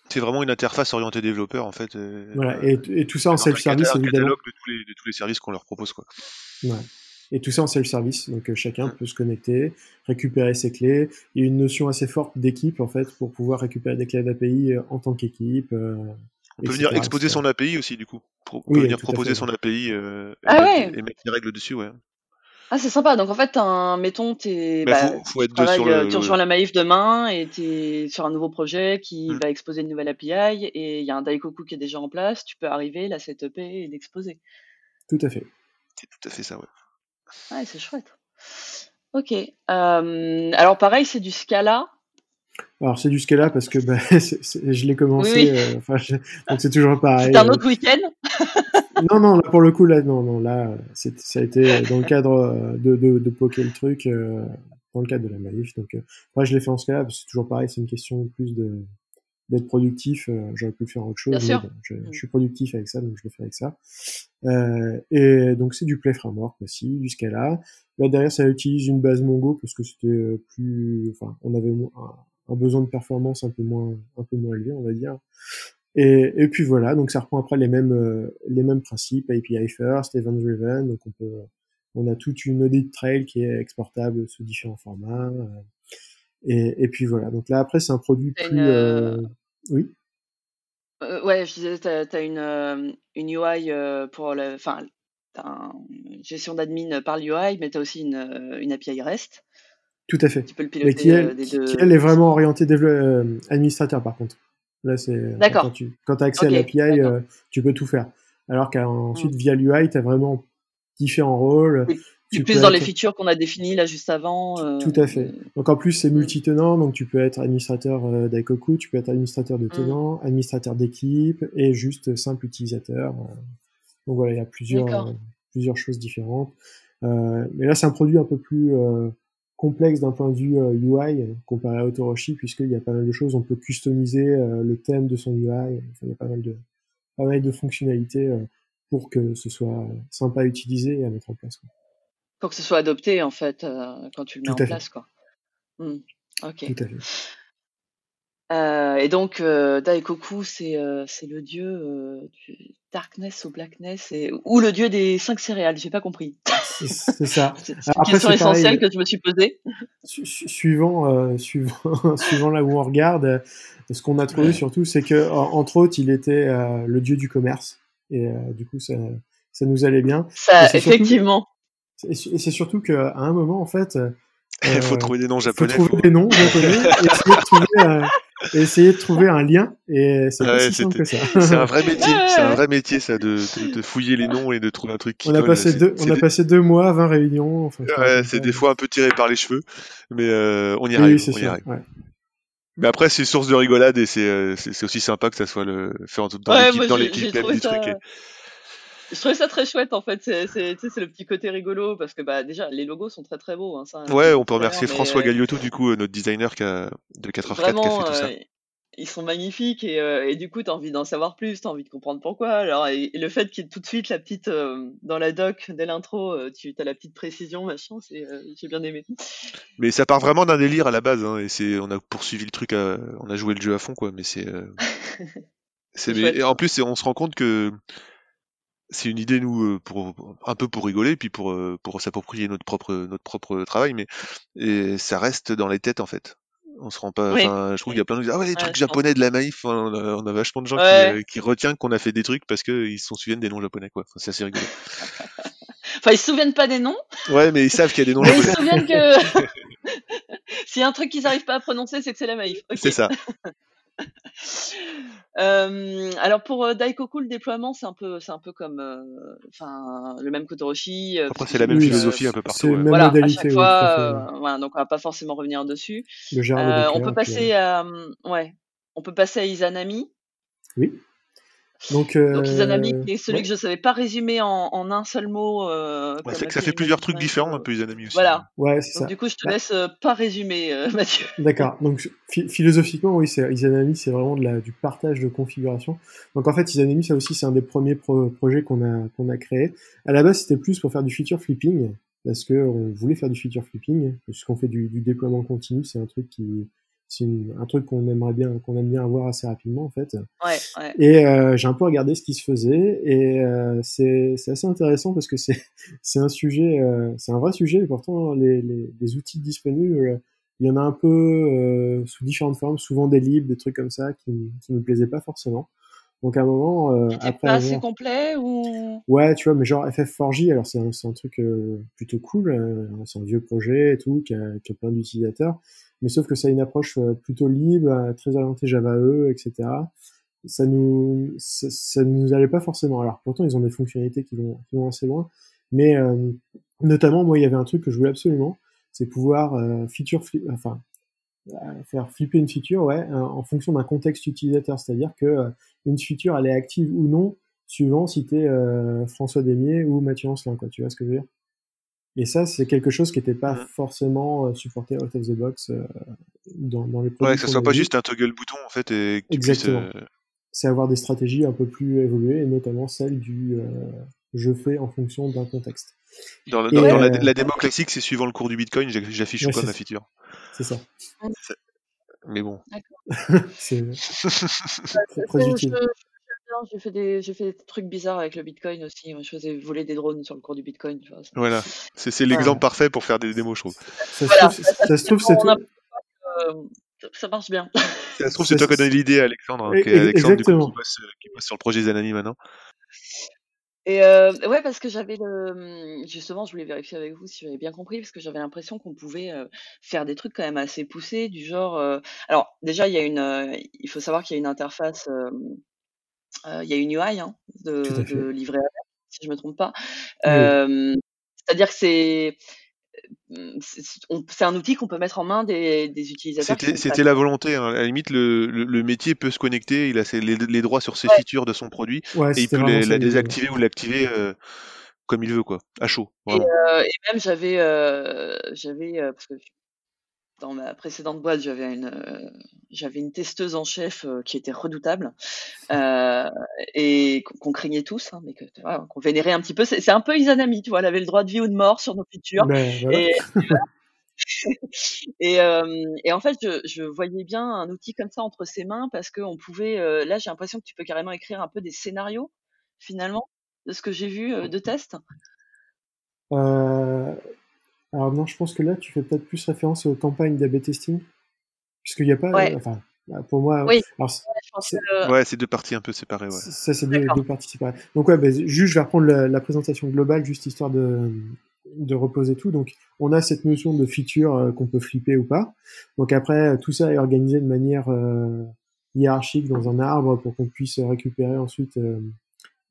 C'est vraiment une interface orientée développeur en fait. voilà, et, et tout ça en self-service évidemment. catalogue de tous les, de tous les services qu'on leur propose quoi. Ouais. Et tout ça en self-service, donc euh, chacun peut se connecter, récupérer ses clés. Il y a une notion assez forte d'équipe en fait pour pouvoir récupérer des clés d'API euh, en tant qu'équipe. Euh, On peut venir exposer son API aussi, du coup. on peut venir proposer son API euh, ah et, mettre, des règles dessus, ouais. Ah, c'est sympa. Donc, en fait, un, mettons, t'es, bah, faut, être sur le... tu rejoins la Maïf demain et tu es sur un nouveau projet qui mm. va exposer une nouvelle API et il y a un Daikoku qui est déjà en place. Tu peux arriver, la setup et l'exposer. Tout à fait. C'est tout à fait ça, ouais. Ouais, c'est chouette. Ok. Euh, alors, pareil, c'est du Scala. Alors c'est du Scala parce que bah, je l'ai commencé, euh, enfin, donc c'est toujours pareil. C'est un autre week-end? Non, non, là pour le coup, là, non, non, là, ça a été dans le cadre euh, de, de, de poker le truc, euh, dans le cadre de la manif. Donc, moi je l'ai fait en Scala parce que c'est toujours pareil, c'est une question plus de d'être productif. J'aurais pu faire autre chose. Bien sûr. je, je, suis productif avec ça, donc je le fais avec ça. et donc c'est du Play Framework aussi, du Scala. Là derrière, ça utilise une base Mongo parce que c'était plus, enfin, on avait un, un besoin de performance un peu moins un peu moins élevé on va dire. Et, et puis voilà donc ça reprend après les mêmes euh, les mêmes principes API first event driven donc on peut on a toute une audit trail qui est exportable sous différents formats euh, et, et puis voilà. Donc là après c'est un produit plus euh, oui. Ouais je disais t'as as une une UI pour le enfin une gestion d'admin par l'UI mais t'as aussi une, une API REST tout à fait. Le piloter qui, elle, qui, elle, est vraiment orientée euh, administrateur par contre. Là, c'est quand tu as accès à l'API, euh, tu peux tout faire. Alors qu'ensuite, mm. via l'UI, tu as vraiment différents rôles. tu plus dans les features qu'on a définies là juste avant. Euh, tout à fait. Donc en plus, c'est mm. multi-tenant, donc tu peux être administrateur euh, d'Aikoku, tu peux être administrateur de mm. tenant, administrateur d'équipe et juste simple utilisateur. donc voilà, il y a plusieurs, plusieurs choses différentes. mais là, c'est un produit un peu plus complexe d'un point de vue UI euh, comparé à Autoroshi puisqu'il y a pas mal de choses. On peut customiser euh, le thème de son UI. il y a pas mal de, pas mal de fonctionnalités euh, pour que ce soit sympa à utiliser et à mettre en place. Quoi. Pour que ce soit adopté en fait quand tu le mets en place. Quoi. Ok. Tout à fait. Euh, et donc, euh, Daikoku, c'est euh, c'est le dieu euh, du darkness au blackness, et, ou le dieu des cinq céréales, j'ai pas compris. C'est ça. c'est une question essentielle que je me suis posée. suivant, suivant, suivant là où on regarde, ce qu'on a trouvé surtout, c'est que entre autres, il était le dieu du commerce, et du coup, ça, ça nous allait bien. Ça, effectivement. et c'est surtout qu'à un moment, en fait, il faut trouver des noms japonais. Faut trouver des noms japonais et essayer de trouver, et essayer de trouver un lien. Et c'est pas si simple que ça. C'est un vrai métier. C'est un vrai métier, ça, de, de, fouiller les noms et de trouver un truc qui On a passé deux, on a passé deux mois, 20 réunions. Enfin, ouais, c'est des fois un peu tiré par les cheveux, mais euh, on y arrive. Oui, on y arrive. Ouais. Mais après, c'est source de rigolade et c'est euh, aussi sympa que ça soit le fait dans l'équipe même du truc. Je trouvais ça très chouette en fait, c'est le petit côté rigolo parce que bah déjà les logos sont très très beaux. Hein, ça, ouais, on peut remercier François Gagliotto du coup, notre designer qui a, de 4h4 Vraiment, qui a fait tout ça. Ils sont magnifiques et, euh, et du coup tu as envie d'en savoir plus, tu as envie de comprendre pourquoi. Alors et, le fait qu'il y ait tout de suite la petite euh, dans la doc dès l'intro, euh, tu as la petite précision machin, c'est j'ai bien aimé. Mais ça part vraiment d'un délire à la base hein, et c'est on a poursuivi le truc, on a joué le jeu à fond quoi, mais c'est c'est en plus on se rend compte que c'est une idée nous euh, pour un peu pour rigoler puis pour euh, pour s'approprier notre propre notre propre travail mais et ça reste dans les têtes en fait. On se rend pas je trouve qu'il y a plein de gens ah ouais les trucs japonais de la maïf on, a, on, a, vachement de gens qui, euh, qui retiennent qu'on a fait des trucs parce que ils se souviennent des noms japonais quoi. Enfin, c'est assez rigolo. Enfin ils se souviennent pas des noms. Ouais mais ils savent qu'il y a des noms mais japonais ils se souviennent que s'il y a un truc qu'ils arrivent pas à prononcer c'est que c'est la maïf. C'est ça Euh, alors pour euh, Daikoku, le déploiement, c'est un peu, c'est un peu comme, euh, enfin, le même qu'Otoroshi. Après, c'est la même philosophie un peu partout. Ouais. Voilà, à chaque fois, voilà, donc on va pas forcément revenir dessus. on peut passer à, ouais, on peut passer à Izanami. Oui. Donc, euh... Donc Izanami, qui est celui que je savais pas résumer en, en un seul mot. Euh, ouais, que ça fait plusieurs trucs différents un peu Izanami aussi. Voilà. Ouais, c'est ça. Du coup, je te bah laisse euh, pas résumer, euh, Mathieu. D'accord. Donc philosophiquement, oui, c'est Izanami, c'est vraiment de la, du partage de configuration. Donc en fait, Izanami, ça aussi, c'est un des premiers pro projets qu'on a qu'on a créé. À la base, c'était plus pour faire du feature flipping parce que on voulait faire du feature flipping, puisqu'on fait du, du déploiement continu, c'est un truc qui c'est un truc qu'on aimerait bien, qu'on aime bien avoir assez rapidement en fait. Ouais, ouais. Et euh, j'ai un peu regardé ce qui se faisait et euh, c'est assez intéressant parce que c'est c'est un sujet, euh, c'est un vrai sujet. Et pourtant les, les, les outils disponibles, il y en a un peu euh, sous différentes formes, souvent des libres, des trucs comme ça qui qui me plaisaient pas forcément. Donc à un moment, euh, après pas assez avoir... complet ou? Ouais, tu vois, mais genre FF4J, alors c'est un, c'est un truc euh, plutôt cool, euh, c'est un vieux projet et tout, qui a, qui a plein d'utilisateurs, mais sauf que ça a une approche euh, plutôt libre, euh, très orientée Java E, etc. Ça nous, ça, ça nous allait pas forcément. Alors pourtant, ils ont des fonctionnalités qui vont, qui vont assez loin, mais euh, notamment, moi, il y avait un truc que je voulais absolument, c'est pouvoir euh, feature, fli- enfin, euh, faire flipper une feature, ouais, en fonction d'un contexte utilisateur, c'est-à-dire que euh, une feature, elle est active ou non, suivant si t'es François Demier ou Mathieu Ancelin, quoi. Tu vois ce que je veux dire? Et ça, c'est quelque chose qui n'était pas Mhm. forcément euh, supporté out of the box euh, dans, dans les produits Ouais, que ça soit a pas juste un toggle bouton en fait et que. Exactement. euh, C'est avoir des stratégies un peu plus évoluées, et notamment celle du euh, je fais en fonction d'un contexte. Dans, la- Et dans, dans la, la démo classique, c'est suivant le cours du Bitcoin, j'affiche Ouais, quoi c'est ma feature? c'est ça. Mais bon. C'est Ça, très, très c'est- je- bien, J'ai fait des, j'ai fait des trucs bizarres avec le Bitcoin aussi. Moi, je faisais voler des drones sur le cours du Bitcoin, tu vois. Voilà, c'est c'est l'exemple parfait pour faire des démos, je trouve. Ça se trouve, ça se trouve, c'est a- euh, ça- marche bien. Ça se trouve, c'est toi qui as donné l'idée à Alexandre, hein, E- qui est Alexandre du coup, qui, bosse, euh, qui bosse sur le projet Zanami maintenant. Et euh, ouais, parce que j'avais le. Justement, je voulais vérifier avec vous si j'avais bien compris, parce que j'avais l'impression qu'on pouvait faire des trucs quand même assez poussés, du genre. euh, Alors, déjà, il y a une. euh, Il faut savoir qu'il y a une interface. Euh, Il y a une UI hein, de, de livret si je me trompe pas. Oui. Euh, C'est-à-dire que c'est. c'est un outil qu'on peut mettre en main des, des utilisateurs. C'était la volonté. hein. À la limite, le, le, le métier peut se connecter, il a ses- les, les droits sur ses Ouais. features de son produit, Ouais, et il peut les- la désactiver ou l'activer euh, comme il veut, quoi, à chaud. Et, euh, même j'avais, euh, j'avais, euh, parce que dans ma précédente boîte, j'avais une, euh, j'avais une testeuse en chef euh, qui était redoutable euh, et qu'on craignait tous, hein, mais que qu'on vénérait un petit peu. C'est c'est un peu Izanami, tu vois, elle avait le droit de vie ou de mort sur nos features. Ben, voilà. Et, et, et en fait, je, je voyais bien un outil comme ça entre ses mains parce qu'on pouvait. là, j'ai l'impression que tu peux carrément écrire un peu des scénarios finalement de ce que j'ai vu de tests. Euh, alors non, je pense que là, tu fais peut-être plus référence aux campagnes d'AB testing, puisqu'il n'y a pas, Ouais. euh, enfin, bah, pour moi, Oui. c'est- que- Ouais, c'est deux parties un peu séparées. Ouais. ça c'est deux, deux parties séparées. Donc ouais, ben, juste, je vais reprendre la, la présentation globale, juste histoire de, de reposer tout. Donc, on a cette notion de feature euh, qu'on peut flipper ou pas. Donc après, tout ça est organisé de manière euh, hiérarchique dans un arbre pour qu'on puisse récupérer ensuite euh,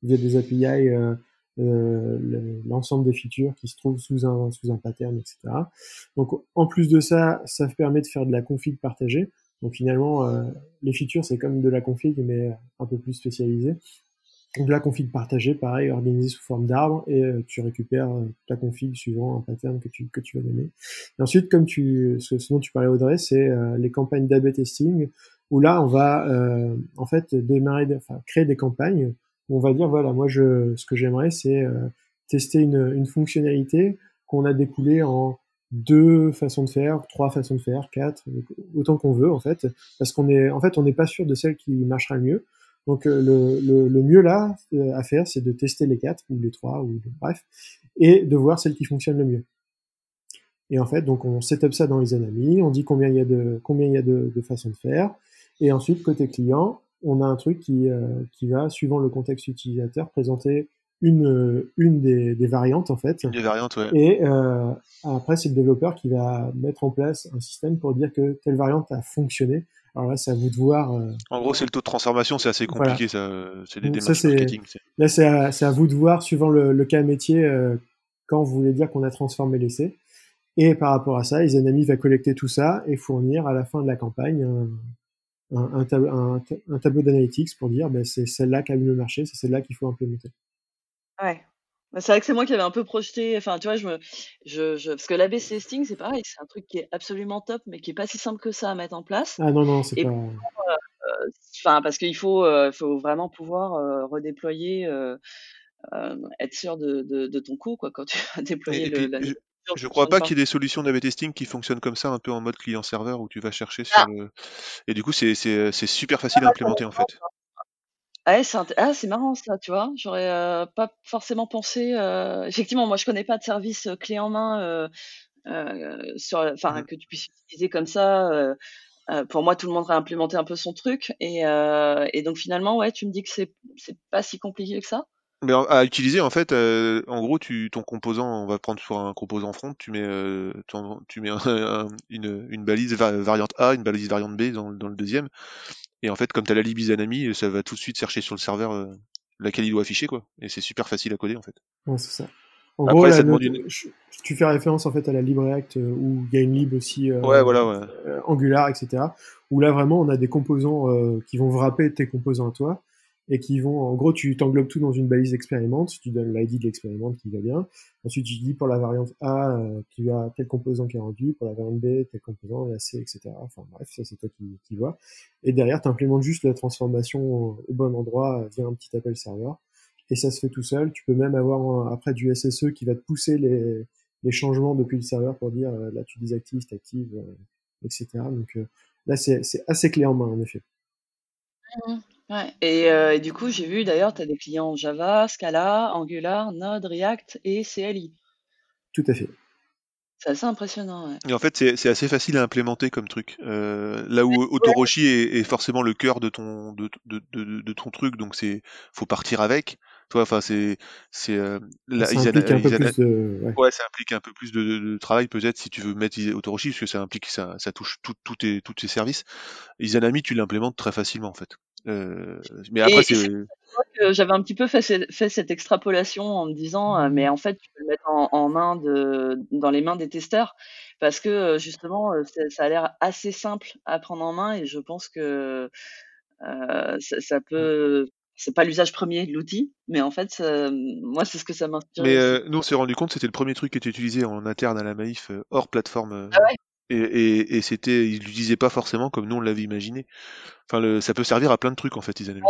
via des API euh, le- l'ensemble des features qui se trouvent sous un, sous un pattern, etc. Donc en plus de ça, ça permet de faire de la config partagée. Donc finalement, euh, les features, c'est comme de la config, mais un peu plus spécialisée. Donc la config partagée, pareil, organisée sous forme d'arbre, et euh, tu récupères euh, ta config suivant un pattern que tu, que tu vas donner. Et ensuite, comme tu, ce, dont tu parlais Audrey, c'est les campagnes d'AB testing, où là, on va en fait démarrer, enfin créer des campagnes on va dire voilà, moi je, ce que j'aimerais, c'est euh, tester une, fonctionnalité qu'on a découlée en deux façons de faire, trois façons de faire, quatre, autant qu'on veut en fait, parce qu'on est, en fait, on n'est pas sûr de celle qui marchera le mieux. Donc euh, le, le, mieux là euh, à faire, c'est de tester les quatre ou les trois ou bref, et de voir celle qui fonctionne le mieux. Et en fait, donc on setup ça dans les amis, on dit combien il y a de combien il y a de façons de faire, et ensuite côté client, on a un truc qui euh, qui va suivant le contexte utilisateur présenter une euh, une des, des variantes en fait. Des variantes, ouais. Et euh, après, c'est le développeur qui va mettre en place un système pour dire que telle variante a fonctionné. Alors là, c'est à vous de voir. euh, En gros, c'est le taux de transformation, c'est assez Voilà. compliqué, ça. C'est des Donc ça, démarches c'est- marketing. Là, c'est à, à vous de voir, suivant le, le cas métier, euh, quand vous voulez dire qu'on a transformé l'essai. Et par rapport à ça, Izanami va collecter tout ça et fournir à la fin de la campagne un, un, un, tab- un- un tableau d'analytics pour dire ben, c'est celle-là qui a mieux marché, c'est celle-là qu'il faut implémenter. Ouais. Bah, c'est vrai que c'est moi qui avais un peu projeté. Enfin, tu vois, je me, je, je, parce que l'AB testing, c'est pareil, c'est un truc qui est absolument top, mais qui est pas si simple que ça à mettre en place. Ah non, non, c'est pas. Enfin, parce qu'il faut, euh, faut vraiment pouvoir euh, redéployer, euh, euh, être sûr de, de, de ton coup, quoi, quand tu vas déployer Et- et le. puis, la- je- crois pas qu'il y ait des solutions d'AB testing qui fonctionnent comme ça, un peu en mode client-serveur, où tu vas chercher sur Ah. le. Et du coup, c'est c'est super facile à implémenter en fait. Ouais, c'est ah, c'est marrant ça, tu vois. J'aurais euh, pas forcément pensé. euh, Effectivement, moi, je connais pas de service euh, clé en main euh, euh, sur, enfin, Mhm. que tu puisses utiliser comme ça. euh, pour moi, tout le monde a implémenté un peu son truc. Et, et donc finalement, ouais, tu me dis que c'est pas si compliqué que ça. Mais à utiliser, en fait, euh, en gros, tu, ton composant, on va prendre sur un composant front, tu mets, euh, tu mets une, une, balise variante A, une balise variante B dans, dans le deuxième. Et en fait, comme tu as la lib Izanami, ça va tout de suite chercher sur le serveur euh, laquelle il doit afficher, quoi. Et c'est super facile à coder, en fait. Ouais, c'est ça. En gros, ça tu fais référence en fait à la LibReact où il y a une lib aussi ouais, voilà, ouais. Angular, etc. Où là vraiment on a des composants qui vont wrapper tes composants à toi et qui vont, en gros, tu t'englobes tout dans une balise expérimente, tu donnes l'ID de l'expérimente qui va bien. Ensuite, tu dis pour la variante A, euh, tu as tel composant qui est rendu, pour la variante B, tel composant, la C, etc. Enfin bref, ça c'est toi qui, qui vois. Et derrière, tu implémentes juste la transformation au bon endroit via un petit appel serveur. Et ça se fait tout seul. Tu peux même avoir après du SSE qui va te pousser les, les changements depuis le serveur pour dire euh, là tu désactives, tu actives, euh, etc. Donc euh, là, c'est assez clé en main en effet. Mmh. Ouais. Et, euh, et du coup, j'ai vu d'ailleurs, tu as des clients Java, Scala, Angular, Node, React et CLI. Tout à fait. C'est assez impressionnant. Ouais. Et en fait, c'est assez facile à implémenter comme truc. Euh, là où Autoroshi est, est, forcément le cœur de ton de, de, de, de ton truc, donc c'est faut partir avec. Toi, enfin, c'est c'est euh, ça implique un peu plus de... ouais. ouais. ça implique un peu plus de, de travail peut-être si tu veux mettre Autoroshi, parce que ça implique ça ça touche tout, tout tes, tous tes services. Izanami, tu l'implémentes très facilement en fait. Euh, mais après, c'est. J'avais un petit peu fait, fait, cette extrapolation en me disant, euh, mais en fait, tu peux le mettre en, en main de, dans les mains des testeurs, parce que euh, justement, ça a l'air assez simple à prendre en main, et je pense que euh, ça, ça, peut. C'est pas l'usage premier de l'outil, mais en fait, moi, c'est ce que ça m'inspire. Mais euh, nous, on s'est rendu compte, c'était le premier truc qui était utilisé en interne à la Maïf, hors plateforme. Ah ouais? Et, et, et c'était, ils l'utilisaient pas forcément comme nous on l'avait imaginé. Enfin, le, ça peut servir à plein de trucs en fait, ils ouais.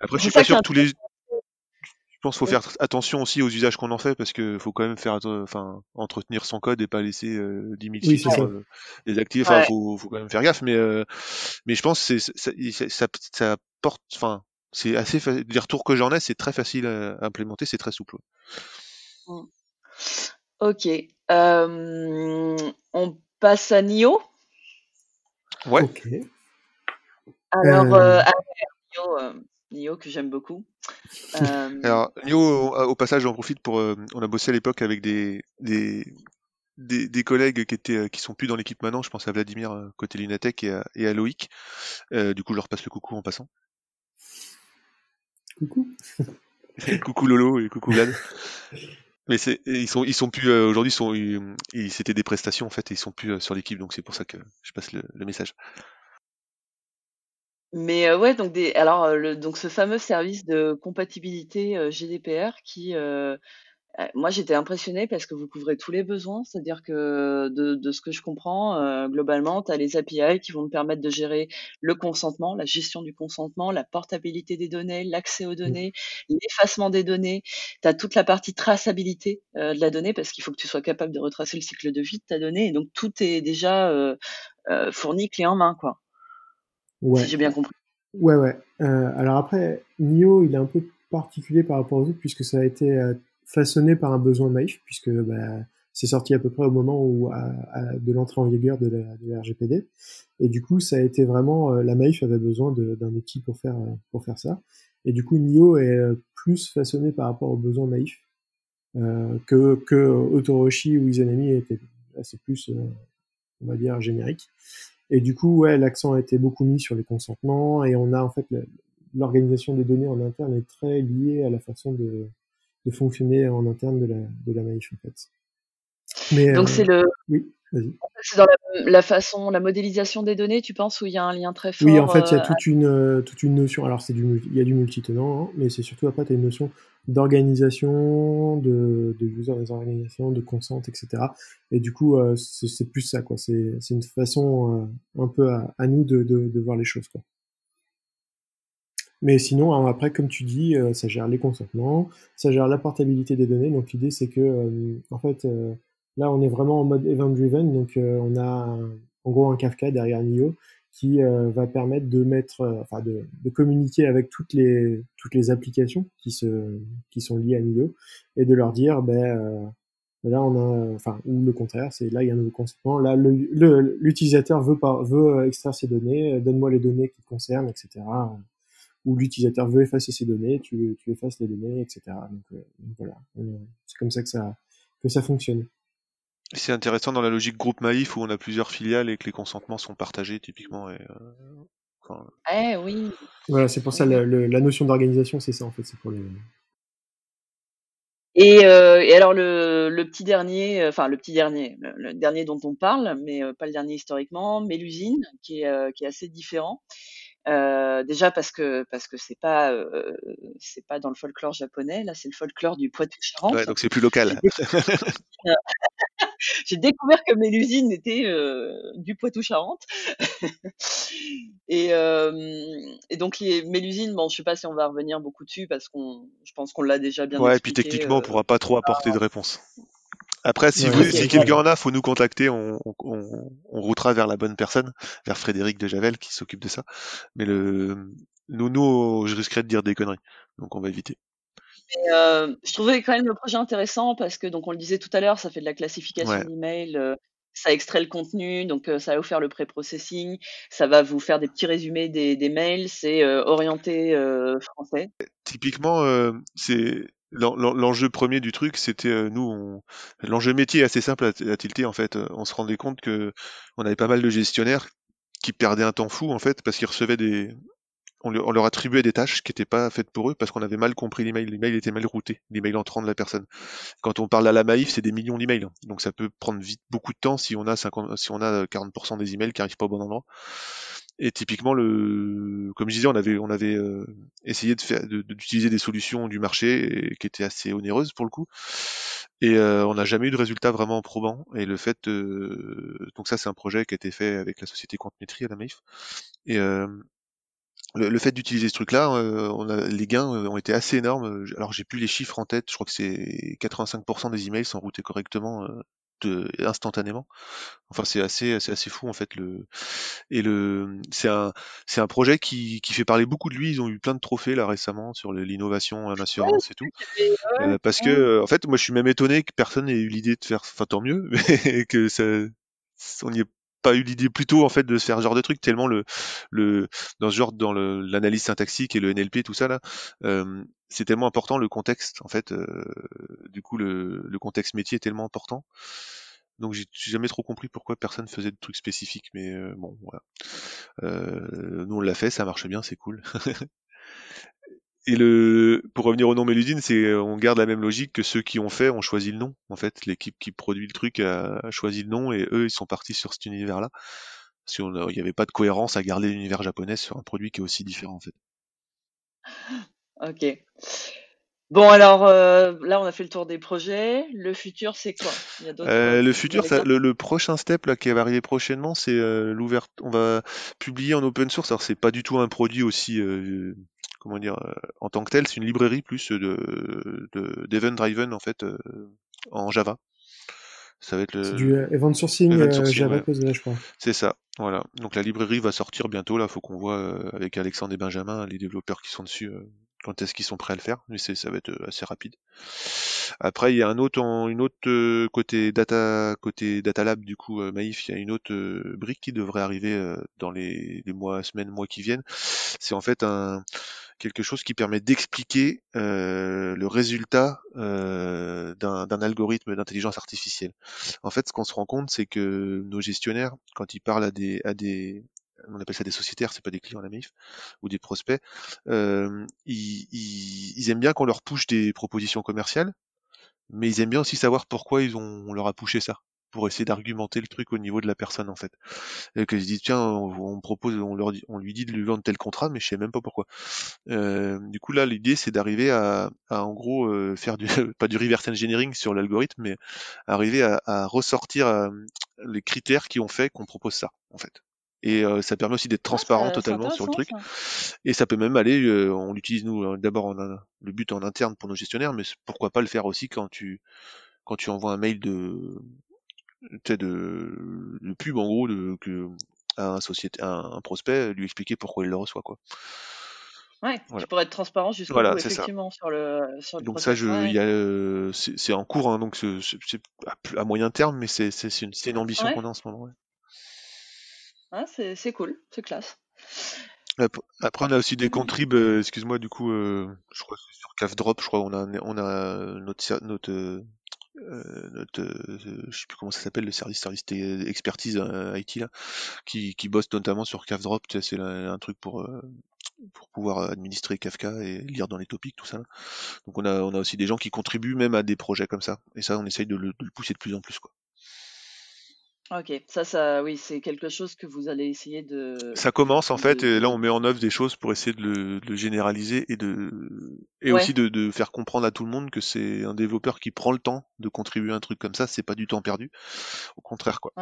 Après, je suis pas sûr que tous les. Je pense qu'il faut faire attention aussi aux usages qu'on en fait parce que faut quand même faire, enfin, entretenir son code et pas laisser euh, 10 000 oui, filtres euh, désactivés. Enfin, ouais. faut, faut quand même faire gaffe, mais euh, mais je pense que ça, ça, ça, porte, enfin, c'est assez facile. Les retours que j'en ai, c'est très facile à, implémenter, c'est très souple. Mmh. Ok. Euh, on passe à Nio. Ouais. Okay. Alors, euh... Ah, Nio, euh, Nio, que j'aime beaucoup. Euh... Alors, Nio, au, au, passage, j'en profite pour. Euh, on a bossé à l'époque avec des, des, des, des, collègues qui étaient euh, qui sont plus dans l'équipe maintenant. Je pense à Vladimir euh, côté Lunatech et à, et à Loïc. du coup, je leur passe le coucou en passant. Coucou. coucou Lolo et coucou Vlad. Mais c'est, ils sont, ils sont plus euh, aujourd'hui, sont, ils, c'était des prestations en fait, et ils sont plus euh, sur l'équipe, donc c'est pour ça que je passe le, le message. Mais euh, ouais, donc des, alors le, donc ce fameux service de compatibilité GDPR qui euh, moi, j'étais impressionnée parce que vous couvrez tous les besoins, c'est-à-dire que de, de, ce que je comprends, euh, globalement, tu as les API qui vont te permettre de gérer le consentement, la gestion du consentement, la portabilité des données, l'accès aux mmh. données, l'effacement des données. Tu as toute la partie traçabilité euh, de la donnée parce qu'il faut que tu sois capable de retracer le cycle de vie de ta donnée. Et donc, tout est déjà euh, fourni clé en main, quoi. Ouais. Si j'ai bien compris. Ouais, ouais. alors après, NIO, il est un peu particulier par rapport aux autres puisque ça a été façonné par un besoin Maïf, puisque bah, c'est sorti à peu près au moment où à, à, de l'entrée en vigueur de la, de la, RGPD. Et du coup, ça a été vraiment euh, la Maïf avait besoin d'un outil pour faire euh, pour faire ça. Et du coup, NIO est euh, plus façonné par rapport aux besoins Maïf euh, que que Otoroshi ou Izanami était c'est plus on va dire générique. Et du coup, ouais, l'accent a été beaucoup mis sur les consentements et on a en fait l'organisation des données en interne est très liée à la façon de de fonctionner en interne de la, de la Maïf, en fait. Mais, Donc, euh, c'est le. Oui, vas-y. C'est dans la, la, façon, la modélisation des données, tu penses, où il y a un lien très fort Oui, en fait, il y a euh, toute une, euh, toute une notion. Alors, c'est du, il y a du multitenant, hein, mais c'est surtout après, tu as une notion d'organisation, de, de user des organisations, de consent, etc. Et du coup, euh, c'est plus ça, quoi. C'est une façon euh, un peu à, à nous de, de, de, voir les choses, quoi. Mais sinon, hein, après, comme tu dis, euh, ça gère les consentements, ça gère la portabilité des données. Donc l'idée, c'est que, euh, en fait, euh, là, on est vraiment en mode event-driven. Donc on a en gros un Kafka derrière NIO qui va permettre de mettre, enfin, de, de, communiquer avec toutes les toutes les applications qui se qui sont liées à NIO et de leur dire, ben Là, on a, enfin, ou le contraire, c'est là il y a un nouveau consentement. Là, l'utilisateur veut pas, veut extraire ses données, donne-moi les données qui te concernent, etc. Ou l'utilisateur veut effacer ses données, tu, tu effaces les données, etc. Donc, voilà, c'est comme ça que ça que ça fonctionne. C'est intéressant dans la logique groupe Maïf où on a plusieurs filiales et que les consentements sont partagés typiquement. Et, eh oui. Voilà, c'est pour ça la, la notion d'organisation, c'est ça en fait, c'est pour les. Et, euh, et alors le, le, petit dernier, euh, enfin le petit dernier, le, dernier dont on parle, mais euh, pas le dernier historiquement, Mélusine, qui est, euh, qui est assez différent. Euh, déjà parce que parce que c'est pas c'est pas dans le folklore japonais, là c'est le folklore du Poitou-Charentes. Ouais, donc c'est plus local. j'ai découvert que Mélusine était euh, du Poitou-Charentes. et, euh, et, donc les Mélusine, bon, je sais pas si on va revenir beaucoup dessus parce qu'on, je pense qu'on l'a déjà bien. Ouais, et puis techniquement, on pourra pas trop apporter de réponse. Après, si, vous, si quelqu'un en a, faut nous contacter, on, on, on, routera vers la bonne personne, vers Frédéric de Javel qui s'occupe de ça. Mais le, nous, nous, je risquerais de dire des conneries, donc on va éviter. Mais, euh, je trouvais quand même le projet intéressant parce que, donc on le disait tout à l'heure, ça fait de la classification ouais. d'emails, euh, ça extrait le contenu, donc euh, ça va vous faire le pré-processing, ça va vous faire des petits résumés des, des mails, c'est euh, orienté euh, français. Typiquement, c'est l'enjeu premier du truc, c'était nous, l'enjeu métier est assez simple à, à, tilter en fait. On se rendait compte que on avait pas mal de gestionnaires qui perdaient un temps fou en fait parce qu'ils recevaient des, on, leur attribuait des tâches qui n'étaient pas faites pour eux parce qu'on avait mal compris l'email. L'email était mal routé, l'email entrant de la personne. Quand on parle à la Maïf, c'est des millions d'emails. Donc ça peut prendre vite beaucoup de temps si on a 50, si on a 40% des emails qui arrivent pas au bon endroit. Et typiquement, comme je disais, on avait, on avait euh, essayé d'utiliser des solutions du marché qui étaient assez onéreuses pour le coup. Et euh, on n'a jamais eu de résultat vraiment probant. Et le fait, donc ça, c'est un projet qui a été fait avec la société Quantmetry à la Maïf. Et euh, le, le, fait d'utiliser ce truc-là, euh, les gains euh, ont été assez énormes. Alors j'ai plus les chiffres en tête. Je crois que c'est 85% des emails sont routés correctement euh, de, instantanément. Enfin c'est assez, assez fou en fait. Le et le c'est un c'est un projet qui, qui fait parler beaucoup de lui. Ils ont eu plein de trophées là récemment sur l'innovation en assurance et tout. Euh, parce que en fait moi je suis même étonné que personne n'ait eu l'idée de faire. Enfin tant mieux, mais que ça on y est pas eu l'idée plutôt en fait de se faire ce genre de truc tellement le le dans ce genre dans l'analyse syntaxique et le NLP tout ça là euh, c'est tellement important le contexte en fait euh, du coup le, le, contexte métier est tellement important. Donc j'ai jamais trop compris pourquoi personne faisait de trucs spécifiques mais euh, bon voilà. Nous on l'a fait ça marche bien c'est cool Et le, pour revenir au nom Méludine, c'est, on garde la même logique que ceux qui ont fait ont choisi le nom. En fait, l'équipe qui produit le truc a, choisi le nom et eux, ils sont partis sur cet univers-là. Parce qu'il n'y avait pas de cohérence à garder l'univers japonais sur un produit qui est aussi différent, en fait. Ok. Bon, alors euh, là, on a fait le tour des projets. Le futur, c'est quoi? Il y a euh, Le futur, ça, le, le, prochain step là qui va arriver prochainement, c'est euh, l'ouverture. On va publier en open source. Alors, c'est pas du tout un produit aussi euh, comment dire, euh, en tant que tel, c'est une librairie plus de, de d'event driven en fait euh, en Java. Ça va être le du euh, event sourcing, Java ouais. je crois. C'est ça. Voilà. Donc la librairie va sortir bientôt là. Faut qu'on voit avec Alexandre et Benjamin les développeurs qui sont dessus quand est-ce qu'ils sont prêts à le faire. Mais c'est ça va être assez rapide. Après, il y a un autre, une autre côté data, côté data lab du coup Maïf, il y a une autre brique qui devrait arriver dans les, les mois, semaines, mois qui viennent. C'est en fait un quelque chose qui permet d'expliquer euh, le résultat euh, d'un algorithme d'intelligence artificielle. En fait, ce qu'on se rend compte, c'est que nos gestionnaires, quand ils parlent à des, à des on appelle ça des sociétaires, c'est pas des clients à la MIF, ou des prospects, euh, ils, ils, ils, aiment bien qu'on leur push des propositions commerciales, mais ils aiment bien aussi savoir pourquoi ils ont, on leur a poussé ça pour essayer d'argumenter le truc au niveau de la personne en fait. Et que se tiens on, propose, on leur dit, on lui dit de lui vendre tel contrat, mais je sais même pas pourquoi. Euh, du coup là l'idée c'est d'arriver à, à, en gros euh, faire du pas du reverse engineering sur l'algorithme, mais arriver à, à ressortir euh, les critères qui ont fait qu'on propose ça en fait. Et euh, ça permet aussi d'être ah, transparent totalement sur le truc. Et ça peut même aller, euh, on l'utilise nous d'abord le but en interne pour nos gestionnaires, mais pourquoi pas le faire aussi quand tu quand tu envoies un mail de de, de pub en gros de, que, à un, société, un, prospect, lui expliquer pourquoi il le reçoit quoi. Ouais, Voilà. tu pourrais être transparent jusqu'au Voilà, bout, c'est ça. effectivement, sur le, sur le Donc ça, je, Ouais, il y a, euh, c'est en cours, hein, donc c'est à, moyen terme, mais c'est une, une ambition Ouais. qu'on a en ce moment. ouais. Ouais, c'est c'est cool, c'est classe. Ap- Après, on a aussi des contribs, euh, excuse-moi, du coup, euh, je crois que sur CAFDrop, je crois, on a, on a notre, notre, notre euh, je sais plus comment ça s'appelle, le service, service expertise euh, IT, là, qui, qui bosse notamment sur sais, c'est un truc pour, euh, pour pouvoir administrer Kafka et lire dans les topics, tout ça. Donc on a, on a aussi des gens qui contribuent même à des projets comme ça. Et ça, on essaye de le, de le pousser de plus en plus. Quoi. Ok, ça, ça, oui, c'est quelque chose que vous allez essayer de. Ça commence en fait, et là on met en œuvre des choses pour essayer de le, de le généraliser et, de, et Ouais. aussi de, de faire comprendre à tout le monde que c'est un développeur qui prend le temps de contribuer à un truc comme ça, c'est pas du temps perdu. Au contraire, quoi.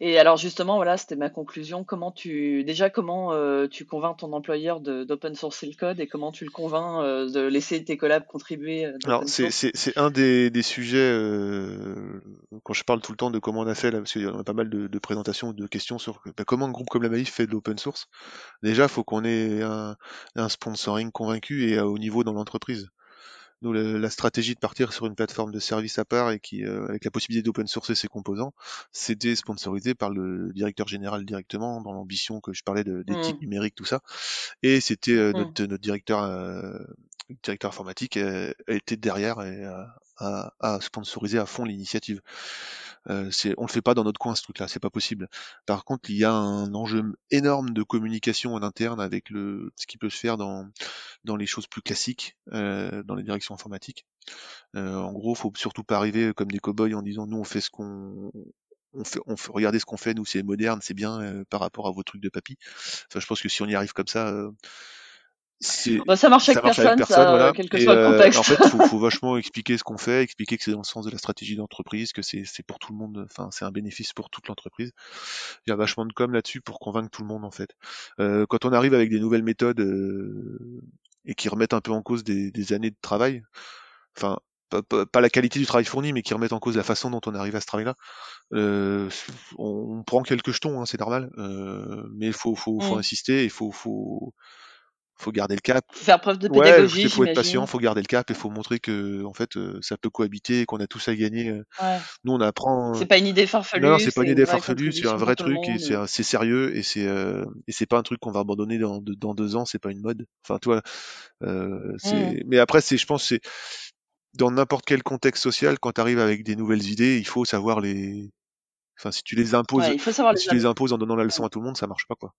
Et alors justement, voilà, c'était ma conclusion. Comment tu, déjà, comment euh, tu convaincs ton employeur d'open sourcer le code et comment tu le convaincs euh, de laisser tes collabs contribuer euh, Alors c'est un des, des sujets euh, quand je parle tout le temps de comment on a fait là, parce qu'il y en a pas mal de, de présentations, de questions sur bah, comment un groupe comme la Maïf fait de l'open source. Déjà, faut qu'on ait un, un sponsoring convaincu et à haut niveau dans l'entreprise. Nous, la, la stratégie de partir sur une plateforme de service à part et qui, euh, avec la possibilité d'open sourcer ses composants, c'était sponsorisé par le directeur général directement dans l'ambition que je parlais d'éthique Mm. numérique, tout ça. Et c'était euh, notre, notre directeur, euh, directeur informatique euh, était derrière et a, a- a sponsorisé à fond l'initiative. Euh, c'est, on le fait pas dans notre coin ce truc-là, c'est pas possible. Par contre, il y a un enjeu énorme de communication en interne avec le, ce qui peut se faire dans, dans les choses plus classiques, euh, dans les directions informatiques. Euh, en gros, faut surtout pas arriver comme des cow-boys en disant nous on fait ce qu'on on fait, on fait, regardez ce qu'on fait, nous c'est moderne, c'est bien euh, par rapport à vos trucs de papy. Enfin, je pense que si on y arrive comme ça, euh, Bah, ça marche avec ça marche personne, avec personne, ça, voilà. quel que Et, soit le euh, contexte. en fait, faut, faut vachement expliquer ce qu'on fait, expliquer que c'est dans le sens de la stratégie d'entreprise, que c'est pour tout le monde, enfin c'est un bénéfice pour toute l'entreprise. Il y a vachement de com là-dessus pour convaincre tout le monde en fait. Euh, quand on arrive avec des nouvelles méthodes euh, et qui remettent un peu en cause des, des années de travail, enfin pas, pas- pas la qualité du travail fourni, mais qui remettent en cause la façon dont on arrive à ce travail-là. Euh, on, on prend quelques jetons, hein, c'est normal, euh, mais il faut, faut, faut Mm. insister, il faut, faut, faut garder le cap. Faire preuve de pédagogie, il faut être patient, faut garder le cap et faut montrer que en fait euh, ça peut cohabiter et qu'on a tous à gagner. euh. Ouais. Nous on apprend. C'est pas une idée farfelue. Non, c'est pas une idée farfelue, c'est un vrai truc et c'est sérieux et c'est euh, et c'est pas un truc qu'on va abandonner dans deux, dans deux ans, c'est pas une mode. Enfin, toi, euh, c'est. Mais après, c'est, je pense, c'est dans n'importe quel contexte social, quand tu arrives avec des nouvelles idées, il faut savoir les. Enfin, si tu les imposes, Ouais, il faut savoir les si tu les imposes en donnant la leçon à tout le monde, ça marche pas quoi.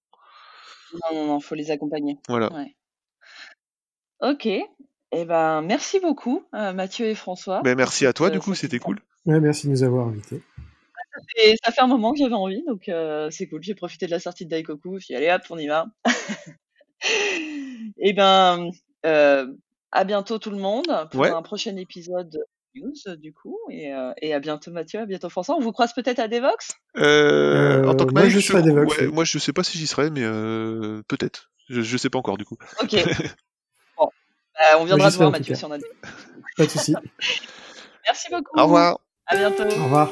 Non, non, non, faut les accompagner. Voilà. Ouais. Ok. Eh ben, merci beaucoup, euh, Mathieu et François. Ben merci à toi, euh, du coup, c'était cool. Ouais, merci de nous avoir invités. Et ça fait un moment que j'avais envie, donc euh, c'est cool. J'ai profité de la sortie de Daikoku. Je suis allez hop, on y va. Et ben, euh, à bientôt tout le monde pour Ouais. un prochain épisode de news du coup. Et, euh, et à bientôt Mathieu, à bientôt François. On vous croise peut-être à Devox? Euh, en Euh, tant que moi, je serai à Devox, ouais, oui. moi je sais pas si j'y serai, mais euh, peut-être. Je, je sais pas encore du coup. Ok. bon. Bah, on viendra j'y te voir Mathieu si on a des... Pas de souci. Merci beaucoup. Au revoir. À bientôt. Au revoir.